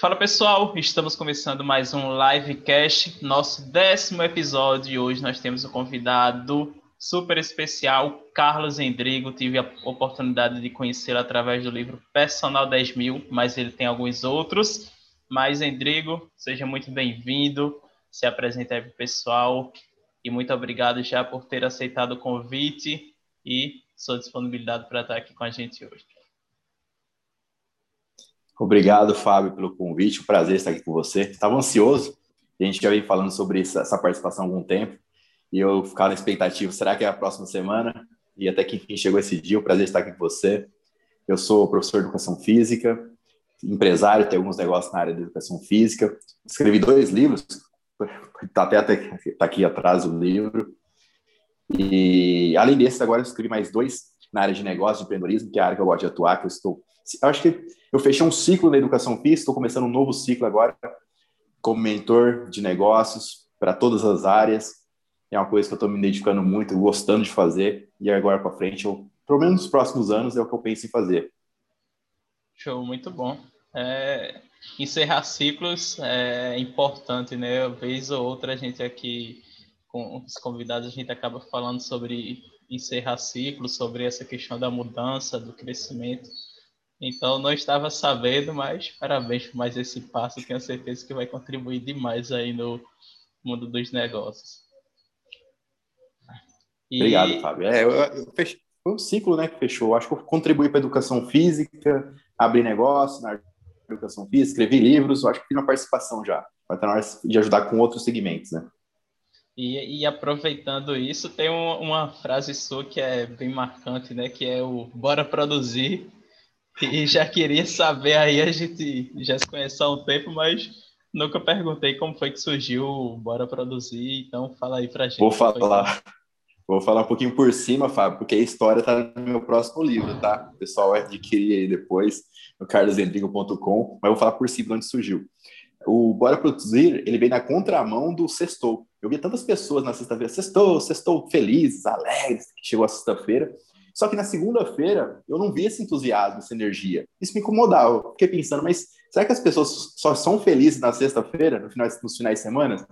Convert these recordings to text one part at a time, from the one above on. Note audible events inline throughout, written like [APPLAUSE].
Fala pessoal, estamos começando mais um livecast, nosso décimo episódio e hoje nós temos um convidado super especial, Carlos Endrigo. Tive a oportunidade de conhecê-lo através do livro Personal 10 mil, mas ele tem alguns outros. Mas Endrigo, seja muito bem-vindo, se apresente aí para o pessoal e muito obrigado já por ter aceitado o convite e sua disponibilidade para estar aqui com a gente hoje. Obrigado, Fábio, pelo convite. Um prazer estar aqui com você. Estava ansioso. A gente já vem falando sobre essa participação há algum tempo. E eu ficava na expectativa, será que é a próxima semana? E até que enfim chegou esse dia. Um prazer estar aqui com você. Eu sou professor de educação física, empresário, tenho alguns negócios na área de educação física. Escrevi dois livros, está até, até tá aqui atrás o livro. E além desses, agora eu escrevi mais dois na área de negócio, de empreendedorismo, que é a área que eu gosto de atuar, que eu estou. Acho que eu fechei um ciclo na educação física, estou começando um novo ciclo agora, como mentor de negócios para todas as áreas. É uma coisa que eu estou me dedicando muito, gostando de fazer, e agora para frente, eu, pelo menos nos próximos anos, é o que eu penso em fazer. Show, muito bom. É, encerrar ciclos é importante, né? Uma vez ou outra a gente aqui, com os convidados, a gente acaba falando sobre encerrar ciclos, sobre essa questão da mudança, do crescimento. Então, não estava sabendo, mas parabéns por mais esse passo. Tenho certeza que vai contribuir demais aí no mundo dos negócios. E... Obrigado, Fábio. É, eu, eu foi um ciclo né, que fechou. Acho que eu contribuí para a educação física, abri negócio na educação física, escrevi livros. Acho que fiz uma participação já. Vai estar na hora de ajudar com outros segmentos, né? E, e, aproveitando isso, tem um, uma frase sua que é bem marcante, né? Que é o bora produzir e já queria saber aí, a gente já se conhece há um tempo, mas nunca perguntei como foi que surgiu Bora Produzir, então fala aí pra gente. Vou falar. Vou falar um pouquinho por cima, Fábio, porque a história tá no meu próximo livro, tá? O pessoal vai adquirir aí depois no carlosendrigo.com, mas eu vou falar por cima de onde surgiu. O Bora Produzir, ele vem na contramão do Sextou. Eu vi tantas pessoas na sexta-feira, Sextou, Sextou felizes, alegres, que chegou a sexta-feira, só que na segunda-feira eu não vi esse entusiasmo, essa energia. Isso me incomodava. Eu fiquei pensando, mas será que as pessoas só são felizes na sexta-feira, no final, nos finais de semana?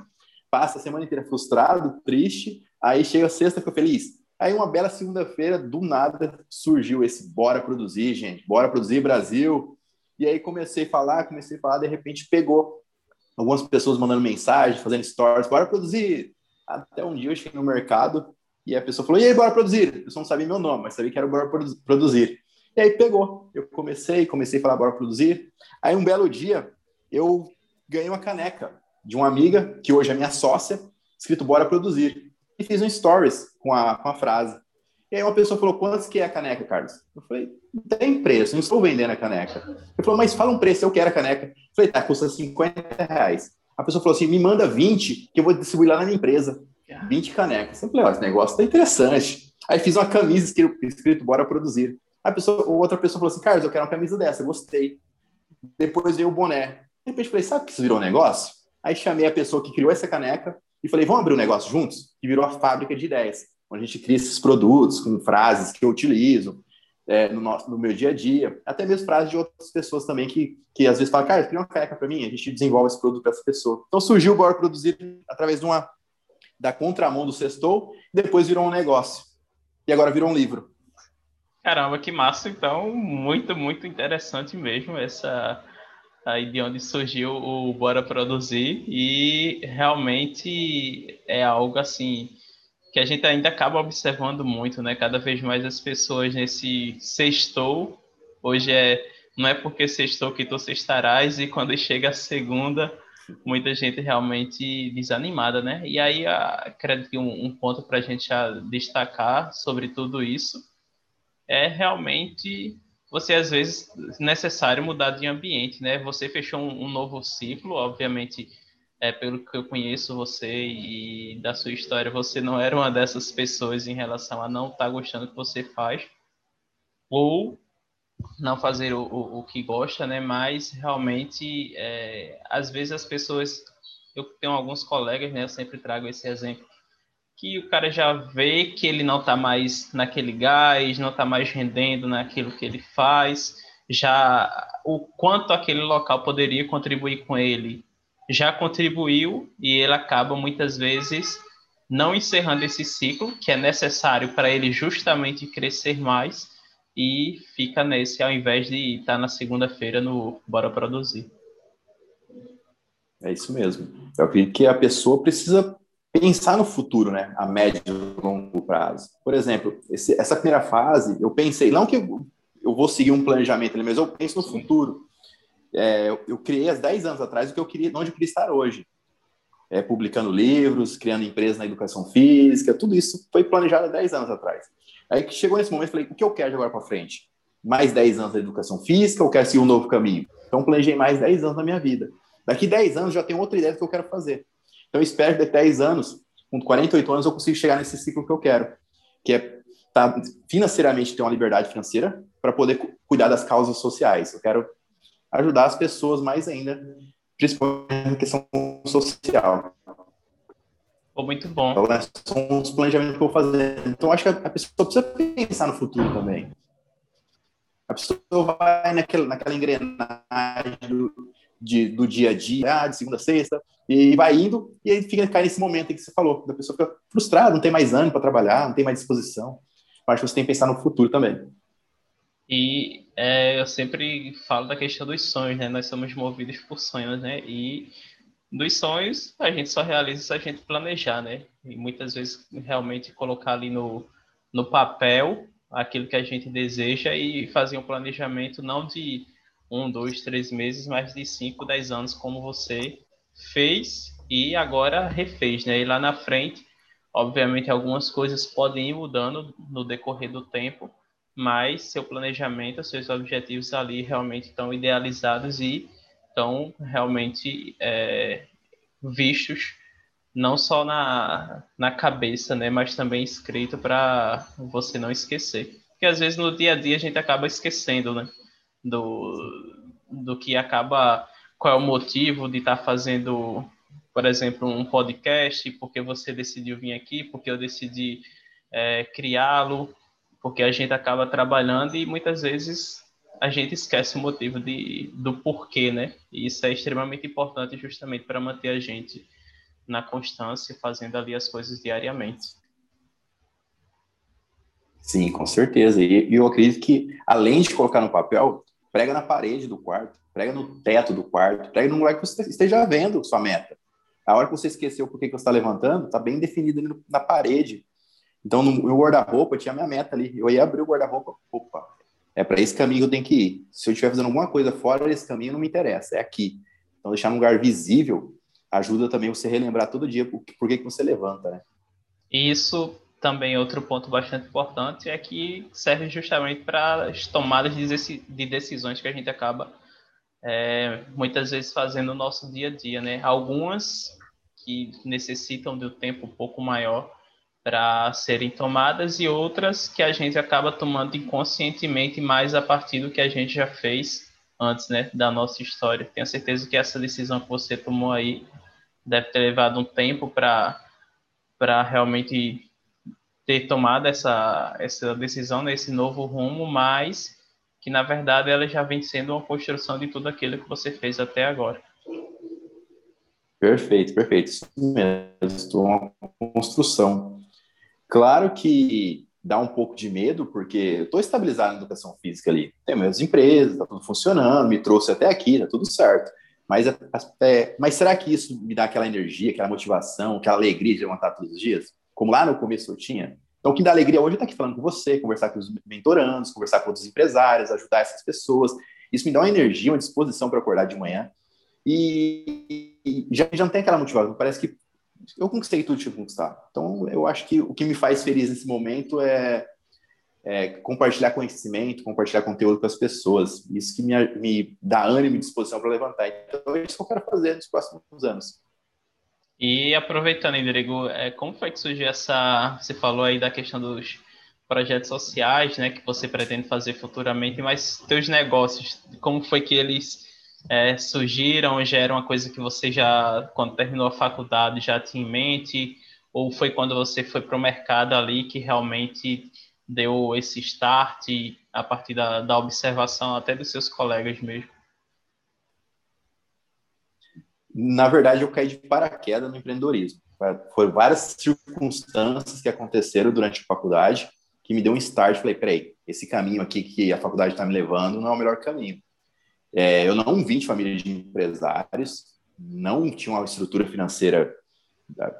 Passa a semana inteira frustrado, triste, aí chega a sexta, fica feliz. Aí uma bela segunda-feira, do nada, surgiu esse bora produzir, gente, bora produzir Brasil. E aí comecei a falar, comecei a falar, de repente pegou. Algumas pessoas mandando mensagem, fazendo stories, bora produzir. Até um dia eu cheguei no mercado, e a pessoa falou: e aí, bora produzir? A pessoa não sabia meu nome, mas sabia que era bora produzir. E aí pegou. Eu comecei, comecei a falar bora produzir. Aí um belo dia, eu ganhei uma caneca de uma amiga, que hoje é minha sócia, escrito bora produzir. E fiz um stories com a, com a frase. E aí uma pessoa falou, quantos que é a caneca, Carlos? Eu falei, não tem preço, não estou vendendo a caneca. Ele falou, mas fala um preço, eu quero a caneca. Eu falei, tá, custa 50 reais. A pessoa falou assim, me manda 20, que eu vou distribuir lá na minha empresa. 20 canecas. Eu falei, ó, esse negócio tá interessante. Aí fiz uma camisa escrito, bora produzir. A pessoa, outra pessoa falou assim, Carlos, eu quero uma camisa dessa, gostei. Depois veio o boné. De repente falei, sabe que isso virou um negócio? Aí chamei a pessoa que criou essa caneca e falei, vamos abrir um negócio juntos? E virou a fábrica de ideias, onde a gente cria esses produtos com frases que eu utilizo é, no, nosso, no meu dia a dia, até mesmo frases de outras pessoas também que, que às vezes falam, cara, cria uma caneca para mim, a gente desenvolve esse produto para essa pessoa. Então surgiu o Bora Produzir através de uma da contramão do sextou, depois virou um negócio. E agora virou um livro. Caramba, que massa! Então, muito, muito interessante mesmo essa aí de onde surgiu o Bora Produzir e realmente é algo assim que a gente ainda acaba observando muito, né? Cada vez mais as pessoas nesse sextou, hoje é não é porque sextou que tu sextarás e quando chega a segunda muita gente realmente desanimada, né? E aí, acredito que um, um ponto para a gente destacar sobre tudo isso é realmente você, às vezes, necessário mudar de ambiente, né? Você fechou um, um novo ciclo, obviamente, é, pelo que eu conheço você e da sua história, você não era uma dessas pessoas em relação a não estar tá gostando do que você faz, ou não fazer o, o, o, que gosta, né? Mas realmente, é, às vezes as pessoas, eu tenho alguns colegas, né? Eu sempre trago esse exemplo, que o cara já vê que ele não está mais naquele gás, não está mais rendendo naquilo que ele faz, já o quanto aquele local poderia contribuir com ele já contribuiu e ele acaba muitas vezes não encerrando esse ciclo que é necessário para ele justamente crescer mais e fica nesse ao invés de estar na segunda-feira no Bora Produzir. É isso mesmo. Eu acredito que a pessoa precisa pensar no futuro, né? A médio e longo prazo. Por exemplo, esse, essa primeira fase, eu pensei, não que eu, eu vou seguir um planejamento, mas eu penso no futuro. É, eu, eu, criei há 10 anos atrás o que eu queria, onde eu queria estar hoje. É, publicando livros, criando empresas na educação física, tudo isso foi planejado há 10 anos atrás. Aí que chegou nesse momento, falei, o que eu quero de agora para frente? Mais 10 anos da educação física ou quero seguir um novo caminho? Então, planejei mais 10 anos na minha vida. Daqui 10 anos já tenho outra ideia do que eu quero fazer. Então, espero que daqui 10 anos, com 48 anos, eu consiga chegar nesse ciclo que eu quero, que é tá, financeiramente ter uma liberdade financeira para poder cuidar das causas sociais. Eu quero ajudar as pessoas mais ainda, principalmente na questão social. Pô, muito bom. Então, né, são os planejamentos que eu vou fazer. Então, acho que a pessoa precisa pensar no futuro também. A pessoa vai naquela, naquela engrenagem do, de, do dia a dia, ah, de segunda a sexta, e vai indo, e aí fica cai nesse momento que você falou, da pessoa fica frustrada, não tem mais ânimo para trabalhar, não tem mais disposição. Eu acho que você tem que pensar no futuro também. E é, eu sempre falo da questão dos sonhos, né? Nós somos movidos por sonhos, né? E dos sonhos a gente só realiza se a gente planejar, né? E muitas vezes realmente colocar ali no, no papel aquilo que a gente deseja e fazer um planejamento não de um, dois, três meses, mas de cinco, dez anos, como você fez e agora refez, né? E lá na frente, obviamente, algumas coisas podem ir mudando no decorrer do tempo, mas seu planejamento, seus objetivos ali realmente estão idealizados e estão realmente é, vistos não só na, na cabeça, né, mas também escrito para você não esquecer. Porque às vezes no dia a dia a gente acaba esquecendo, né, do, do que acaba, qual é o motivo de estar tá fazendo, por exemplo, um podcast, porque você decidiu vir aqui, porque eu decidi é, criá-lo, porque a gente acaba trabalhando e muitas vezes a gente esquece o motivo de, do porquê, né? E isso é extremamente importante justamente para manter a gente na constância, fazendo ali as coisas diariamente. Sim, com certeza. E eu acredito que, além de colocar no papel, prega na parede do quarto, prega no teto do quarto, prega num lugar que você esteja vendo sua meta. A hora que você esqueceu por que você está levantando, está bem definido na parede. Então, no guarda-roupa, tinha minha meta ali. Eu ia abrir o guarda-roupa, opa, é para esse caminho que eu tenho que ir. Se eu estiver fazendo alguma coisa fora desse caminho, não me interessa, é aqui. Então, deixar num lugar visível ajuda também você relembrar todo dia por, por que, que você levanta, né? Isso também outro ponto bastante importante é que serve justamente para as tomadas de decisões que a gente acaba é, muitas vezes fazendo no nosso dia a dia, né? Algumas que necessitam de um tempo um pouco maior para serem tomadas e outras que a gente acaba tomando inconscientemente mais a partir do que a gente já fez antes, né, da nossa história. Tenho certeza que essa decisão que você tomou aí deve ter levado um tempo para para realmente ter tomado essa, essa decisão nesse novo rumo, mas que na verdade ela já vem sendo uma construção de tudo aquilo que você fez até agora. Perfeito, perfeito. Isso mesmo, uma construção. Claro que dá um pouco de medo, porque eu estou estabilizado na educação física ali. Tenho minhas empresas, está tudo funcionando, me trouxe até aqui, está tudo certo. Mas, é, mas será que isso me dá aquela energia, aquela motivação, aquela alegria de levantar todos os dias? como lá no começo eu tinha. Então, o que dá alegria hoje é estar aqui falando com você, conversar com os mentorandos, conversar com outros empresários, ajudar essas pessoas. Isso me dá uma energia, uma disposição para acordar de manhã. E, e já, já não tem aquela motivação. Parece que eu conquistei tudo que tinha que conquistar. Então, eu acho que o que me faz feliz nesse momento é, é compartilhar conhecimento, compartilhar conteúdo com as pessoas. Isso que me, me dá ânimo e disposição para levantar. Então, é isso que eu quero fazer nos próximos anos. E aproveitando, Rodrigo, é, como foi que surgiu essa. Você falou aí da questão dos projetos sociais, né, que você pretende fazer futuramente, mas teus negócios, como foi que eles é, surgiram? Já era uma coisa que você já, quando terminou a faculdade, já tinha em mente? Ou foi quando você foi para o mercado ali que realmente deu esse start a partir da, da observação até dos seus colegas mesmo? Na verdade, eu caí de paraquedas no empreendedorismo. Foram várias circunstâncias que aconteceram durante a faculdade que me deu um start. Falei, peraí, esse caminho aqui que a faculdade está me levando não é o melhor caminho. É, eu não vim de família de empresários, não tinha uma estrutura financeira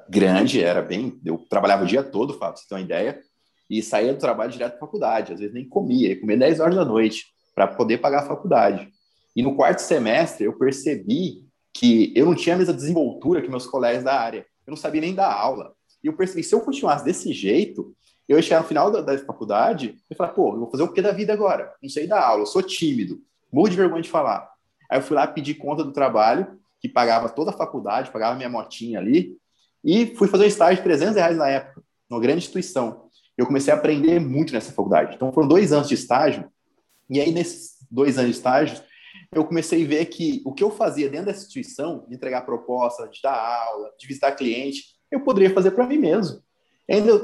grande, era bem. Eu trabalhava o dia todo, Fábio, você tem uma ideia, e saía do trabalho direto para faculdade, às vezes nem comia, ia comer 10 horas da noite para poder pagar a faculdade. E no quarto semestre eu percebi que eu não tinha a mesma desenvoltura que meus colegas da área, eu não sabia nem dar aula. E eu percebi que se eu continuasse desse jeito, eu ia chegar no final da, da faculdade e falar, pô, eu vou fazer o que da vida agora? Não sei dar aula, eu sou tímido, morro de vergonha de falar. Aí eu fui lá pedir conta do trabalho, que pagava toda a faculdade, pagava minha motinha ali, e fui fazer um estágio de 300 reais na época, numa grande instituição. Eu comecei a aprender muito nessa faculdade. Então foram dois anos de estágio, e aí nesses dois anos de estágio, eu comecei a ver que o que eu fazia dentro dessa instituição, de entregar proposta, de dar aula, de visitar cliente, eu poderia fazer para mim mesmo.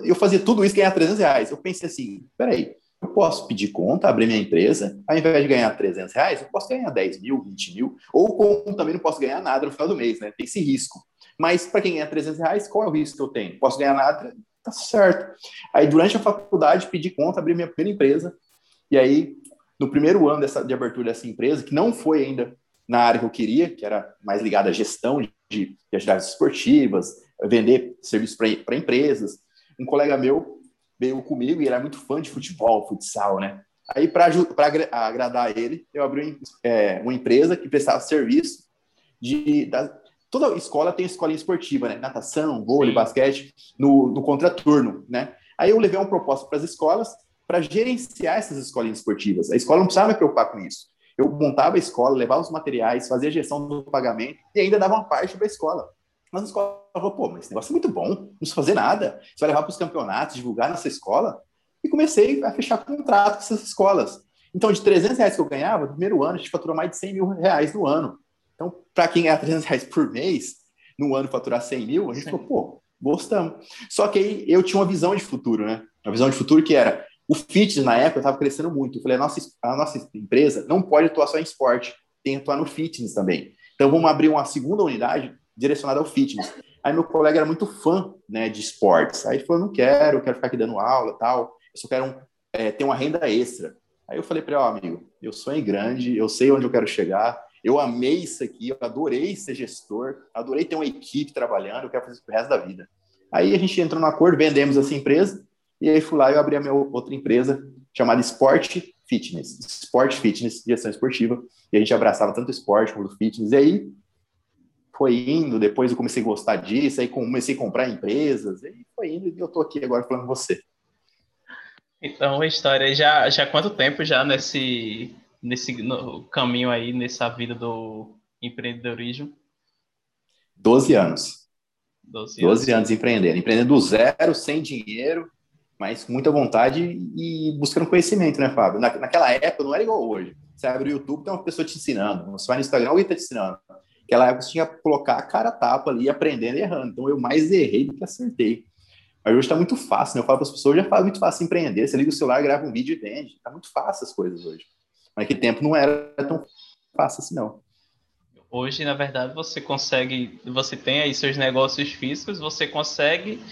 Eu fazia tudo isso ganhar 300 reais. Eu pensei assim, peraí, posso pedir conta, abrir minha empresa, ao invés de ganhar 300 reais, eu posso ganhar 10 mil, 20 mil, ou como também não posso ganhar nada no final do mês, né? Tem esse risco. Mas para quem ganha 300 reais, qual é o risco que eu tenho? Posso ganhar nada? Tá certo. Aí durante a faculdade, pedi conta, abri minha primeira empresa, e aí no primeiro ano dessa, de abertura dessa empresa, que não foi ainda na área que eu queria, que era mais ligada à gestão de, de atividades esportivas, vender serviços para empresas, um colega meu veio comigo e ele era muito fã de futebol, futsal, né? Aí, para agradar ele, eu abri é, uma empresa que prestava serviço de. Da, toda escola tem escolinha esportiva, né? Natação, vôlei, Sim. basquete, no, no contraturno, né? Aí eu levei uma proposta para as escolas para gerenciar essas escolinhas esportivas. A escola não precisava me preocupar com isso. Eu montava a escola, levava os materiais, fazia a gestão do pagamento e ainda dava uma parte para a escola. Mas a escola falou, pô, mas esse negócio é muito bom, não precisa fazer nada. Você vai levar para os campeonatos, divulgar nessa escola. E comecei a fechar contrato com essas escolas. Então, de 300 reais que eu ganhava, no primeiro ano, a gente faturou mais de 100 mil reais no ano. Então, para quem ganha 300 reais por mês, no ano faturar 100 mil, a gente Sim. falou, pô, gostamos. Só que aí eu tinha uma visão de futuro, né? Uma visão de futuro que era, o fitness na época estava crescendo muito. Eu falei, a nossa, a nossa empresa não pode atuar só em esporte, tem que atuar no fitness também. Então, vamos abrir uma segunda unidade direcionada ao fitness. Aí meu colega era muito fã né, de esportes. Aí falou, não quero, quero ficar aqui dando aula tal. Eu só quero um, é, ter uma renda extra. Aí eu falei para ele, ó, oh, amigo, eu sonho grande, eu sei onde eu quero chegar, eu amei isso aqui, eu adorei ser gestor, adorei ter uma equipe trabalhando, eu quero fazer isso pro resto da vida. Aí a gente entrou no acordo, vendemos essa empresa, e aí fui lá e abri a minha outra empresa chamada Sport Fitness, Sport Fitness, gestão esportiva, e a gente abraçava tanto o esporte quanto o fitness, e aí foi indo, depois eu comecei a gostar disso, aí comecei a comprar empresas, e foi indo, e eu estou aqui agora falando com você. Então, a história já, já há quanto tempo já nesse, nesse caminho aí, nessa vida do empreendedorismo? Doze anos. Doze anos. Doze anos empreendendo. Empreendendo do zero, sem dinheiro, mas com muita vontade e buscando conhecimento, né, Fábio? Na, naquela época não era igual hoje. Você abre o YouTube, tem uma pessoa te ensinando. Você vai no Instagram, alguém está te ensinando. Naquela época você tinha que colocar a cara a tapa ali, aprendendo e errando. Então eu mais errei do que acertei. Mas hoje está muito fácil, né? Eu falo para as pessoas, já faz muito fácil empreender. Você liga o celular, grava um vídeo e vende. Está muito fácil as coisas hoje. Mas naquele tempo não era tão fácil assim, não. Hoje, na verdade, você consegue, você tem aí seus negócios físicos, você consegue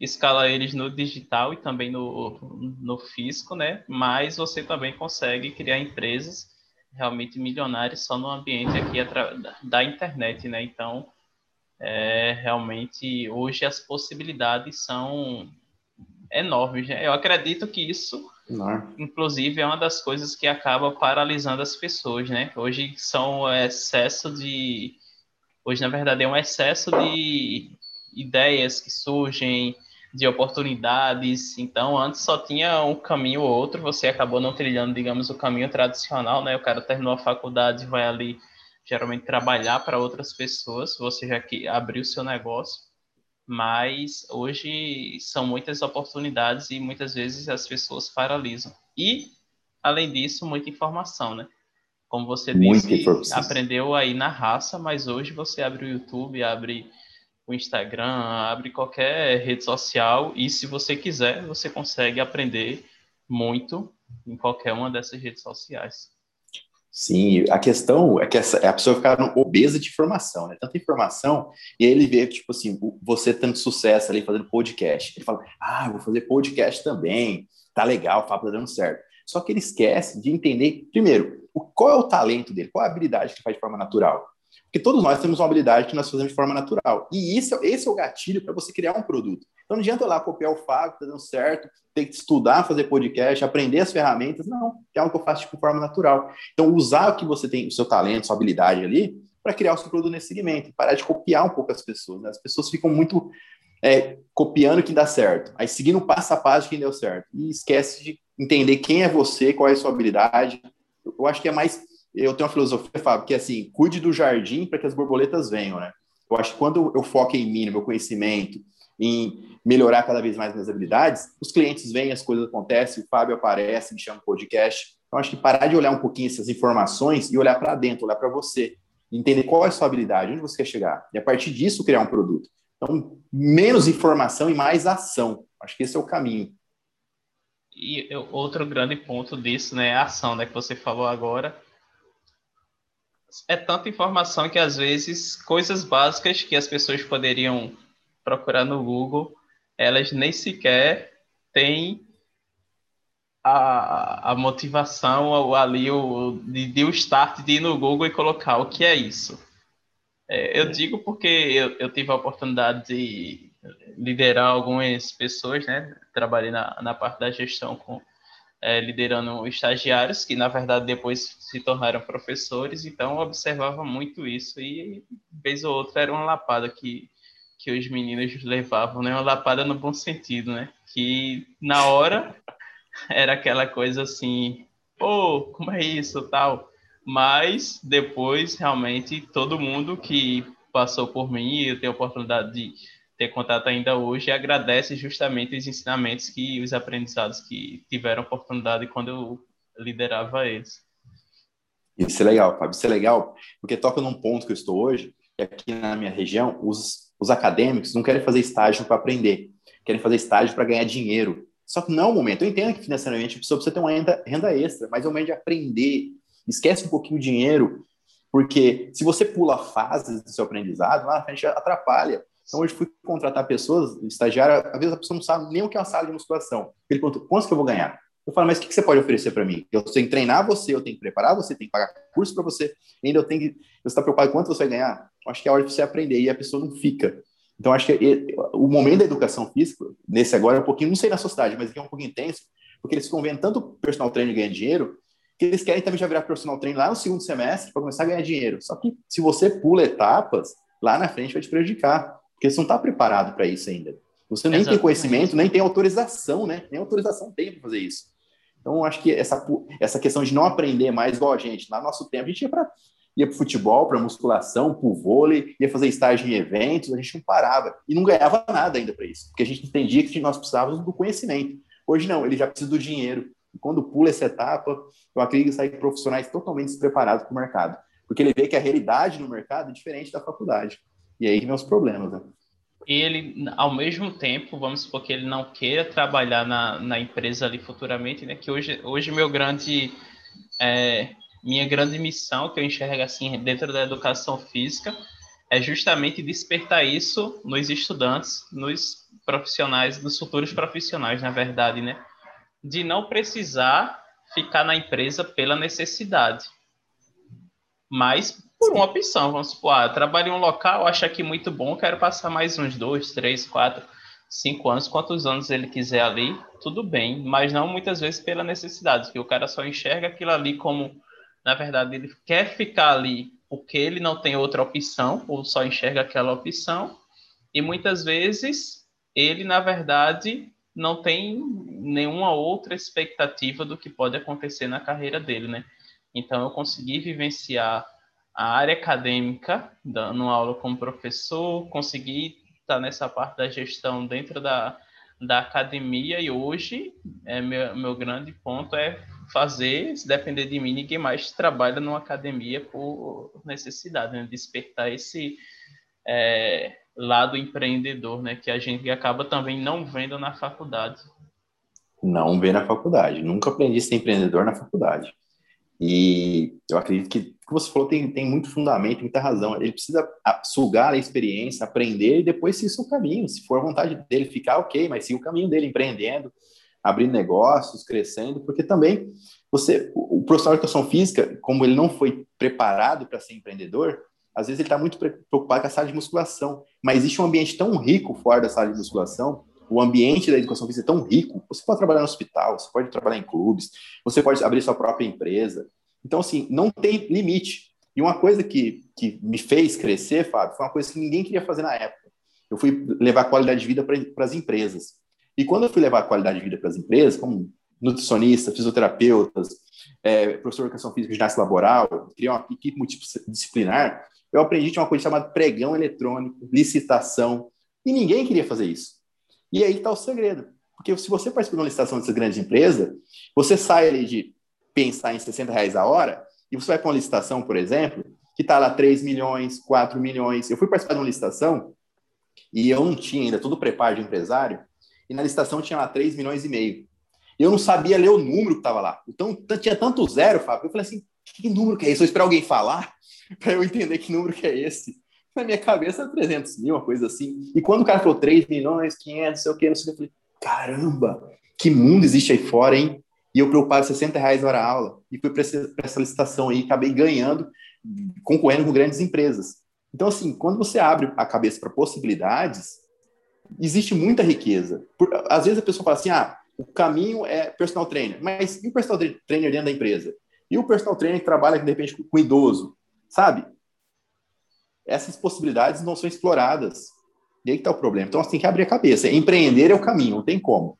escalar eles no digital e também no, no físico, né? Mas você também consegue criar empresas realmente milionários só no ambiente aqui da internet, né? Então, é, realmente, hoje as possibilidades são enormes. Né? Eu acredito que isso, Não. inclusive, é uma das coisas que acaba paralisando as pessoas, né? Hoje são excesso de... Hoje, na verdade, é um excesso de ideias que surgem, de oportunidades. Então, antes só tinha um caminho ou outro, você acabou não trilhando, digamos, o caminho tradicional, né? O cara terminou a faculdade, vai ali geralmente trabalhar para outras pessoas, você já que abriu seu negócio. Mas hoje são muitas oportunidades e muitas vezes as pessoas paralisam. E, além disso, muita informação, né? Como você disse, aprendeu aí na raça, mas hoje você abre o YouTube, abre o Instagram, abre qualquer rede social e se você quiser, você consegue aprender muito em qualquer uma dessas redes sociais. Sim, a questão é que essa, a pessoa ficar obesa de informação, né? Tanta informação, e aí ele vê, tipo assim, você tendo sucesso ali fazendo podcast. Ele fala, ah, vou fazer podcast também, tá legal, o papo tá dando certo. Só que ele esquece de entender, primeiro, qual é o talento dele, qual é a habilidade que ele faz de forma natural. Porque todos nós temos uma habilidade que nós fazemos de forma natural. E isso, esse é o gatilho para você criar um produto. Então não adianta lá copiar o Fábio, tá dando certo, ter que estudar, fazer podcast, aprender as ferramentas. Não, é algo que eu faço de forma natural. Então, usar o que você tem, o seu talento, sua habilidade ali, para criar o seu produto nesse segmento. Parar de copiar um pouco as pessoas. Né? As pessoas ficam muito é, copiando o que dá certo, aí seguindo passo a passo quem deu certo. E esquece de entender quem é você, qual é a sua habilidade. Eu acho que é mais. Eu tenho uma filosofia, Fábio, que é assim: cuide do jardim para que as borboletas venham, né? Eu acho que quando eu foco em mim, no meu conhecimento, em melhorar cada vez mais minhas habilidades, os clientes vêm, as coisas acontecem, o Fábio aparece, me chama no podcast. Então, acho que parar de olhar um pouquinho essas informações e olhar para dentro, olhar para você, entender qual é a sua habilidade, onde você quer chegar, e a partir disso criar um produto. Então, menos informação e mais ação. Acho que esse é o caminho. E outro grande ponto disso, né, é a ação, né, que você falou agora. É tanta informação que às vezes coisas básicas que as pessoas poderiam procurar no Google, elas nem sequer têm a, a motivação ou ali o, de, de o start de ir no Google e colocar o que é isso. É, eu digo porque eu, eu tive a oportunidade de liderar algumas pessoas, né? Trabalhei na, na parte da gestão com é, liderando estagiários que na verdade depois se tornaram professores, então observava muito isso e vez ou outra era uma lapada que que os meninos levavam, né? Uma lapada no bom sentido, né? Que na hora [LAUGHS] era aquela coisa assim, pô, como é isso, tal. Mas depois, realmente, todo mundo que passou por mim, eu tenho a oportunidade de ter contato ainda hoje, agradece justamente os ensinamentos que os aprendizados que tiveram oportunidade quando eu liderava eles. Isso é legal, Fábio. Isso é legal, porque toca num ponto que eu estou hoje, que aqui na minha região, os os acadêmicos não querem fazer estágio para aprender, querem fazer estágio para ganhar dinheiro. Só que não é o momento. Eu entendo que financeiramente a pessoa precisa ter uma renda, renda extra, mas é o momento de aprender. Esquece um pouquinho o dinheiro, porque se você pula fases do seu aprendizado, lá na frente atrapalha. Então, hoje fui contratar pessoas, estagiário, às vezes a pessoa não sabe nem o que é uma sala de musculação. Ele pergunta, quanto que eu vou ganhar? Eu falo, mas o que você pode oferecer para mim? Eu tenho que treinar você, eu tenho que preparar você, tenho que pagar curso para você, ainda eu tenho que. Você está preocupado quanto você vai ganhar? acho que é hora de você aprender e a pessoa não fica. Então, acho que o momento da educação física, nesse agora, é um pouquinho, não sei na sociedade, mas aqui é um pouquinho intenso, porque eles ficam vendo tanto personal trainer ganhando dinheiro, que eles querem também já virar personal trainer lá no segundo semestre para começar a ganhar dinheiro. Só que se você pula etapas, lá na frente vai te prejudicar, porque você não está preparado para isso ainda. Você nem Exatamente. tem conhecimento, nem tem autorização, né? Nem autorização tem para fazer isso. Então, acho que essa, essa questão de não aprender mais igual a gente, no nosso tempo, a gente ia para ia para futebol, para musculação, para o vôlei, ia fazer estágio em eventos, a gente não parava e não ganhava nada ainda para isso, porque a gente entendia que nós precisávamos do conhecimento. Hoje não, ele já precisa do dinheiro. E quando pula essa etapa, eu acredito que saem profissionais totalmente despreparados para o mercado, porque ele vê que a realidade no mercado é diferente da faculdade. E aí vem os problemas, né? ele, ao mesmo tempo, vamos supor que ele não queira trabalhar na, na empresa ali futuramente, né? Que hoje, hoje meu grande é, minha grande missão que eu enxergo assim dentro da educação física é justamente despertar isso nos estudantes, nos profissionais, nos futuros profissionais, na verdade, né? De não precisar ficar na empresa pela necessidade, mas por uma opção. Vamos supor, ah, trabalho em um local, acho aqui muito bom, quero passar mais uns dois, três, quatro, cinco anos, quantos anos ele quiser ali, tudo bem, mas não muitas vezes pela necessidade, que o cara só enxerga aquilo ali como na verdade, ele quer ficar ali porque ele não tem outra opção, ou só enxerga aquela opção, e muitas vezes ele, na verdade, não tem nenhuma outra expectativa do que pode acontecer na carreira dele, né? Então, eu consegui vivenciar a área acadêmica, dando aula como professor, consegui estar nessa parte da gestão dentro da, da academia, e hoje, é, meu, meu grande ponto é fazer, se depender de mim, ninguém mais trabalha numa academia por necessidade, né? despertar esse é, lado empreendedor, né? que a gente acaba também não vendo na faculdade. Não vê na faculdade. Nunca aprendi a ser empreendedor na faculdade. E eu acredito que que você falou tem, tem muito fundamento, muita razão. Ele precisa sugar a experiência, aprender e depois seguir seu caminho. Se for a vontade dele ficar, ok, mas seguir o caminho dele, empreendendo, abrindo negócios, crescendo, porque também você, o profissional de educação física, como ele não foi preparado para ser empreendedor, às vezes ele está muito preocupado com a sala de musculação, mas existe um ambiente tão rico fora da sala de musculação, o ambiente da educação física é tão rico, você pode trabalhar no hospital, você pode trabalhar em clubes, você pode abrir sua própria empresa. Então, assim, não tem limite. E uma coisa que, que me fez crescer, Fábio, foi uma coisa que ninguém queria fazer na época. Eu fui levar qualidade de vida para as empresas. E quando eu fui levar qualidade de vida para as empresas, como nutricionista, fisioterapeutas, é, professor de educação física, ginástica laboral, criei uma equipe multidisciplinar, eu aprendi uma coisa chamada pregão eletrônico, licitação, e ninguém queria fazer isso. E aí está o segredo. Porque se você participa de uma licitação dessas grandes empresas, você sai ali de pensar em 60 reais a hora, e você vai para uma licitação, por exemplo, que está lá 3 milhões, 4 milhões. Eu fui participar de uma licitação e eu não tinha ainda todo o preparo de empresário, e na licitação tinha lá 3 milhões e meio. Eu não sabia ler o número que estava lá. Então, tinha tanto zero, Fábio. Eu falei assim, que número que é esse? Eu esperar alguém falar [LAUGHS] para eu entender que número que é esse. Na minha cabeça, 300 mil, uma coisa assim. E quando o cara falou 3 milhões, 500, não sei o que, não sei o que, eu falei, caramba, que mundo existe aí fora, hein? E eu preocupado 60 reais hora aula. E fui para essa, licitação aí, acabei ganhando, concorrendo com grandes empresas. Então, assim, quando você abre a cabeça para possibilidades, existe muita riqueza. Por, às vezes a pessoa fala assim, ah, o caminho é personal trainer. Mas e o personal trainer dentro da empresa? E o personal trainer que trabalha, de repente, com idoso? Sabe? Essas possibilidades não são exploradas. E aí que está o problema. Então, você tem que abrir a cabeça. Empreender é o caminho, não tem como.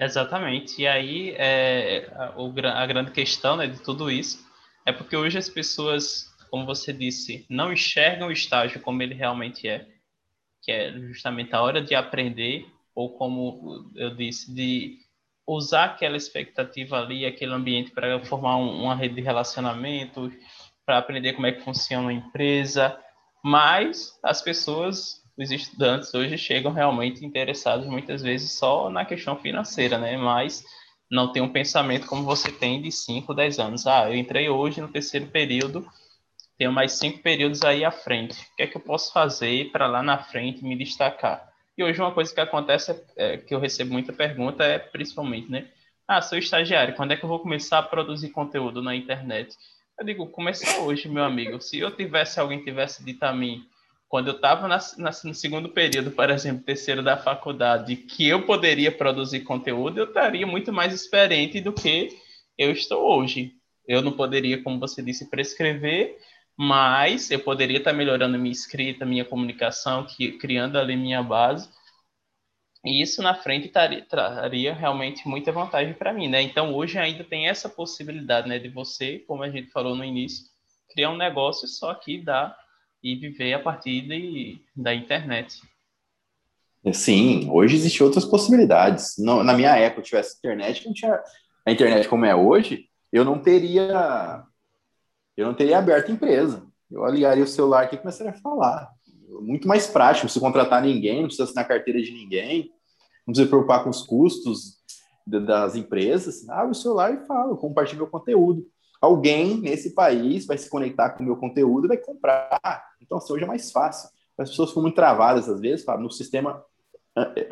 Exatamente. E aí, é, a, a grande questão né, de tudo isso é porque hoje as pessoas, como você disse, não enxergam o estágio como ele realmente é, que é justamente a hora de aprender, ou como eu disse, de usar aquela expectativa ali, aquele ambiente para formar um, uma rede de relacionamento, para aprender como é que funciona a empresa, mas as pessoas, os estudantes hoje chegam realmente interessados muitas vezes só na questão financeira, né? Mas não tem um pensamento como você tem de 5, 10 anos. Ah, eu entrei hoje no terceiro período, tenho mais cinco períodos aí à frente. O que é que eu posso fazer para lá na frente me destacar? E hoje uma coisa que acontece, é, que eu recebo muita pergunta, é principalmente, né? Ah, sou estagiário, quando é que eu vou começar a produzir conteúdo na internet? Eu digo, começa hoje, meu amigo. Se eu tivesse, alguém tivesse dito a mim, quando eu estava no segundo período, por exemplo, terceiro da faculdade, que eu poderia produzir conteúdo, eu estaria muito mais experiente do que eu estou hoje. Eu não poderia, como você disse, prescrever, mas eu poderia estar melhorando minha escrita, minha comunicação, que, criando ali minha base e isso na frente traria, traria realmente muita vantagem para mim, né? Então hoje ainda tem essa possibilidade, né, de você, como a gente falou no início, criar um negócio só que dá e viver a partir de, da internet. Sim, hoje existem outras possibilidades. Na minha época, se tivesse internet, não tinha a internet como é hoje, eu não teria eu não teria aberto empresa. Eu ligaria o celular aqui e começaria a falar muito mais prático, não precisa contratar ninguém, não precisa assinar carteira de ninguém, não precisa preocupar com os custos das empresas. Abre o celular e fala, compartilha meu conteúdo. Alguém nesse país vai se conectar com o meu conteúdo e vai comprar. Então, assim, hoje é mais fácil. As pessoas ficam muito travadas, às vezes, Fábio, no sistema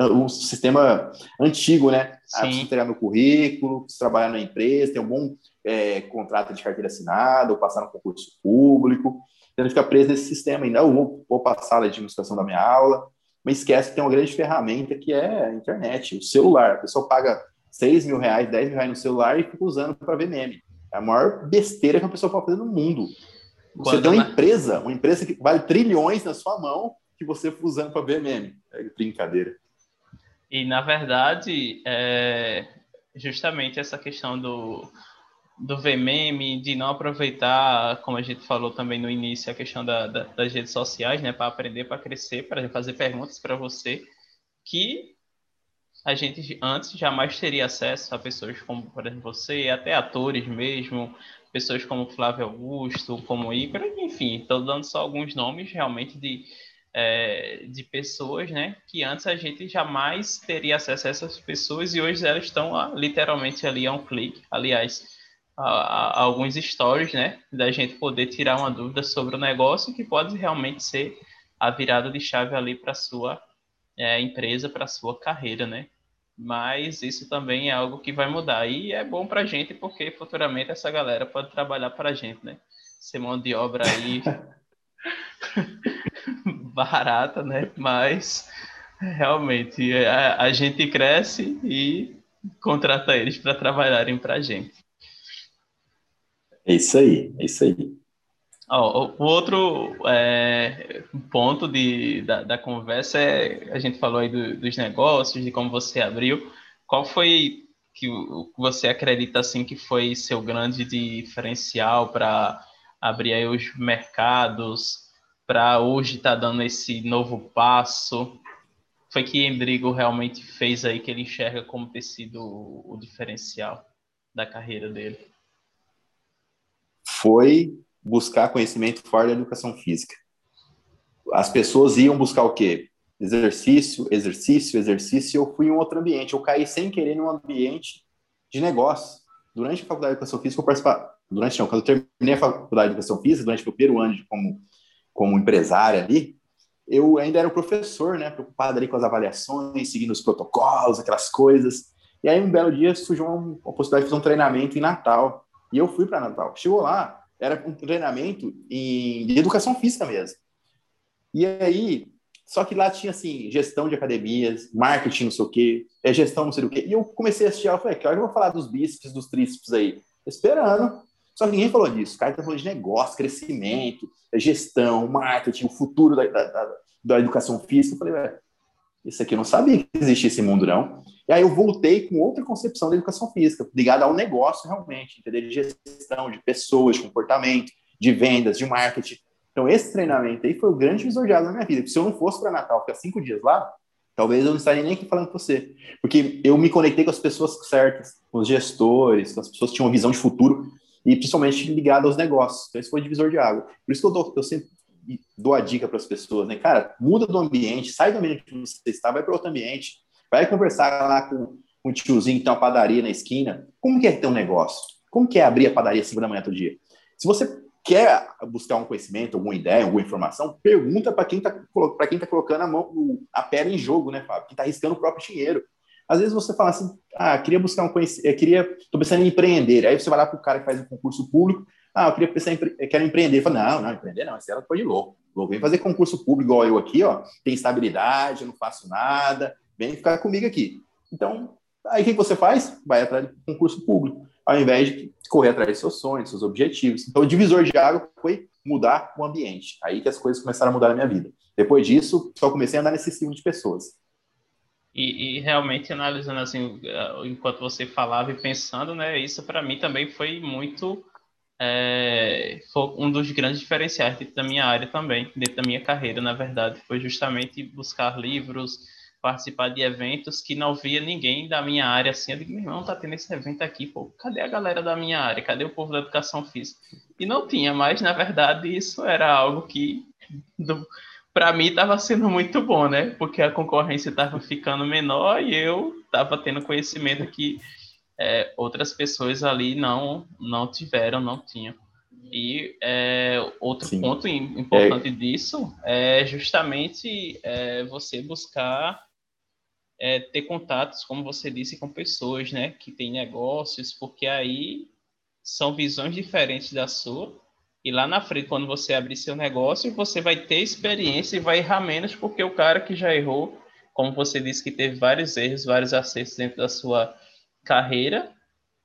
um sistema antigo, né? Ah, preciso entregar meu currículo, trabalhar na empresa, ter um bom é, contrato de carteira assinada, ou passar no concurso público tendo ficar preso nesse sistema ainda. Eu vou, vou passar a administração da minha aula, mas esquece que tem uma grande ferramenta que é a internet, o celular. A pessoa paga 6 mil reais, 10 mil reais no celular e fica usando para ver meme. É a maior besteira que a pessoa pode fazer no mundo. Você Quando tem uma empresa, uma empresa que vale trilhões na sua mão, que você usando para ver meme. É brincadeira. E, na verdade, é justamente essa questão do, do VMM, de não aproveitar, como a gente falou também no início, a questão da, da, das redes sociais, né, para aprender, para crescer, para fazer perguntas para você, que a gente antes jamais teria acesso a pessoas como, por exemplo, você, até atores mesmo, pessoas como Flávio Augusto, como Ícaro, enfim, estou dando só alguns nomes realmente de é, de pessoas, né? Que antes a gente jamais teria acesso a essas pessoas e hoje elas estão literalmente ali a um clique. Aliás, a, a, alguns stories, né? Da gente poder tirar uma dúvida sobre o negócio que pode realmente ser a virada de chave ali para sua é, empresa, para sua carreira, né? Mas isso também é algo que vai mudar e é bom para a gente porque futuramente essa galera pode trabalhar para a gente, né? Ser mão de obra aí [LAUGHS] barata, né? Mas realmente a, a gente cresce e contrata eles para trabalharem para a gente. É isso aí, é isso aí. Oh, o outro é, ponto de, da, da, conversa é a gente falou aí do, dos negócios, de como você abriu. Qual foi que você acredita assim que foi seu grande diferencial para abrir aí os mercados, para hoje estar tá dando esse novo passo? Foi que Endrigo realmente fez aí que ele enxerga como ter sido o, o diferencial da carreira dele? Foi buscar conhecimento fora da educação física. As pessoas iam buscar o quê? Exercício, exercício, exercício. Eu fui em um outro ambiente. Eu caí sem querer num ambiente de negócio. Durante a faculdade de educação física, eu participava. Durante não, quando eu terminei a faculdade de educação física, durante o primeiro ano de, como, como empresário ali, eu ainda era o professor, né? Preocupado ali com as avaliações, seguindo os protocolos, aquelas coisas. E aí, um belo dia, surgiu uma, uma possibilidade de fazer um treinamento em Natal. E eu fui para Natal. Chegou lá, era um treinamento em, educação física mesmo. E aí, só que lá tinha assim, gestão de academias, marketing, não sei o quê, é gestão, não sei o quê. E eu comecei a assistir ela, falei, que hora eu vou falar dos bíceps, dos tríceps aí? Esperando. Só que ninguém falou disso. O cara tá falando de negócio, crescimento, gestão, marketing, o futuro da, da, da, da educação física. Eu falei, velho, isso aqui eu não sabia que existia esse mundo, não. E aí eu voltei com outra concepção da educação física, ligada ao negócio realmente, entender de gestão, de pessoas, de comportamento, de vendas, de marketing. Então esse treinamento aí foi o grande visor de água na minha vida. Porque se eu não fosse para Natal, ficar cinco dias lá, talvez eu não estaria nem aqui falando com você. Porque eu me conectei com as pessoas certas, com os gestores, com as pessoas que tinham uma visão de futuro e principalmente ligada aos negócios. Então esse foi o divisor de água. Por isso que eu, dou, eu sempre dou a dica para as pessoas, né? Cara, muda do ambiente, sai do ambiente que você está, vai para outro ambiente, vai conversar lá com, com um tiozinho que tem uma padaria na esquina. Como que é ter um negócio? Como que é abrir a padaria às 5 da manhã todo dia? Se você quer buscar um conhecimento, alguma ideia, alguma informação, pergunta para quem está tá colocando a mão, a pele em jogo, né, Fábio? Quem está arriscando o próprio dinheiro. Às vezes você fala assim, ah, queria buscar um conhecimento, queria, estou pensando em empreender. Aí você vai lá para o cara que faz um concurso público, ah, eu queria pensar em, quero empreender. Fala, não, não, empreender não, esse era coisa de louco. Louco, vem fazer concurso público igual eu aqui, ó, tem estabilidade, não faço nada, vem ficar comigo aqui. Então, aí o que você faz? Vai atrás de concurso público, ao invés de correr atrás dos seus sonhos, dos seus objetivos. Então, o divisor de água foi mudar o ambiente. Aí que as coisas começaram a mudar na minha vida. Depois disso, só comecei a andar nesse ciclo de pessoas. E, e, realmente analisando assim, enquanto você falava e pensando, né, isso para mim também foi muito é, foi um dos grandes diferenciais dentro da minha área também, dentro da minha carreira, na verdade, foi justamente buscar livros, participar de eventos que não via ninguém da minha área assim. Eu digo, meu irmão, tá tendo esse evento aqui, pô, cadê a galera da minha área? Cadê o povo da educação física? E não tinha, mas na verdade isso era algo que para mim estava sendo muito bom, né? Porque a concorrência estava ficando menor e eu estava tendo conhecimento que é, outras pessoas ali não não tiveram, não tinham. E é, outro Sim. ponto importante é. disso é justamente é, você buscar é, ter contatos, como você disse, com pessoas, né, que têm negócios, porque aí são visões diferentes da sua. E lá na frente, quando você abrir seu negócio, você vai ter experiência e vai errar menos, porque o cara que já errou, como você disse que teve vários erros, vários acertos dentro da sua carreira,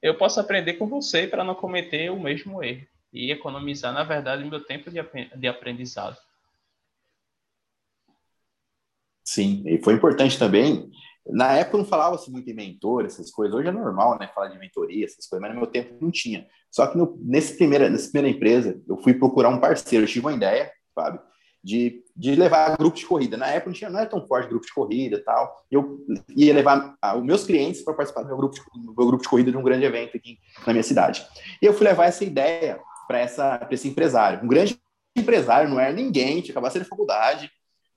eu posso aprender com você para não cometer o mesmo erro e economizar, na verdade, meu tempo de aprendizado. Sim, e foi importante também. Na época não falava-se muito em mentor, essas coisas. Hoje é normal, né? Falar de mentoria, essas coisas, mas no meu tempo não tinha. Só que no, nesse primeira, nessa primeira empresa, eu fui procurar um parceiro. Eu tive uma ideia, Fábio, de, de levar grupo de corrida. Na época não, tinha, não era tão forte grupo de corrida e tal. Eu ia levar ah, os meus clientes para participar do meu, grupo de, do meu grupo de corrida de um grande evento aqui na minha cidade. E eu fui levar essa ideia para esse empresário. Um grande empresário, não era ninguém, tinha acabado de faculdade,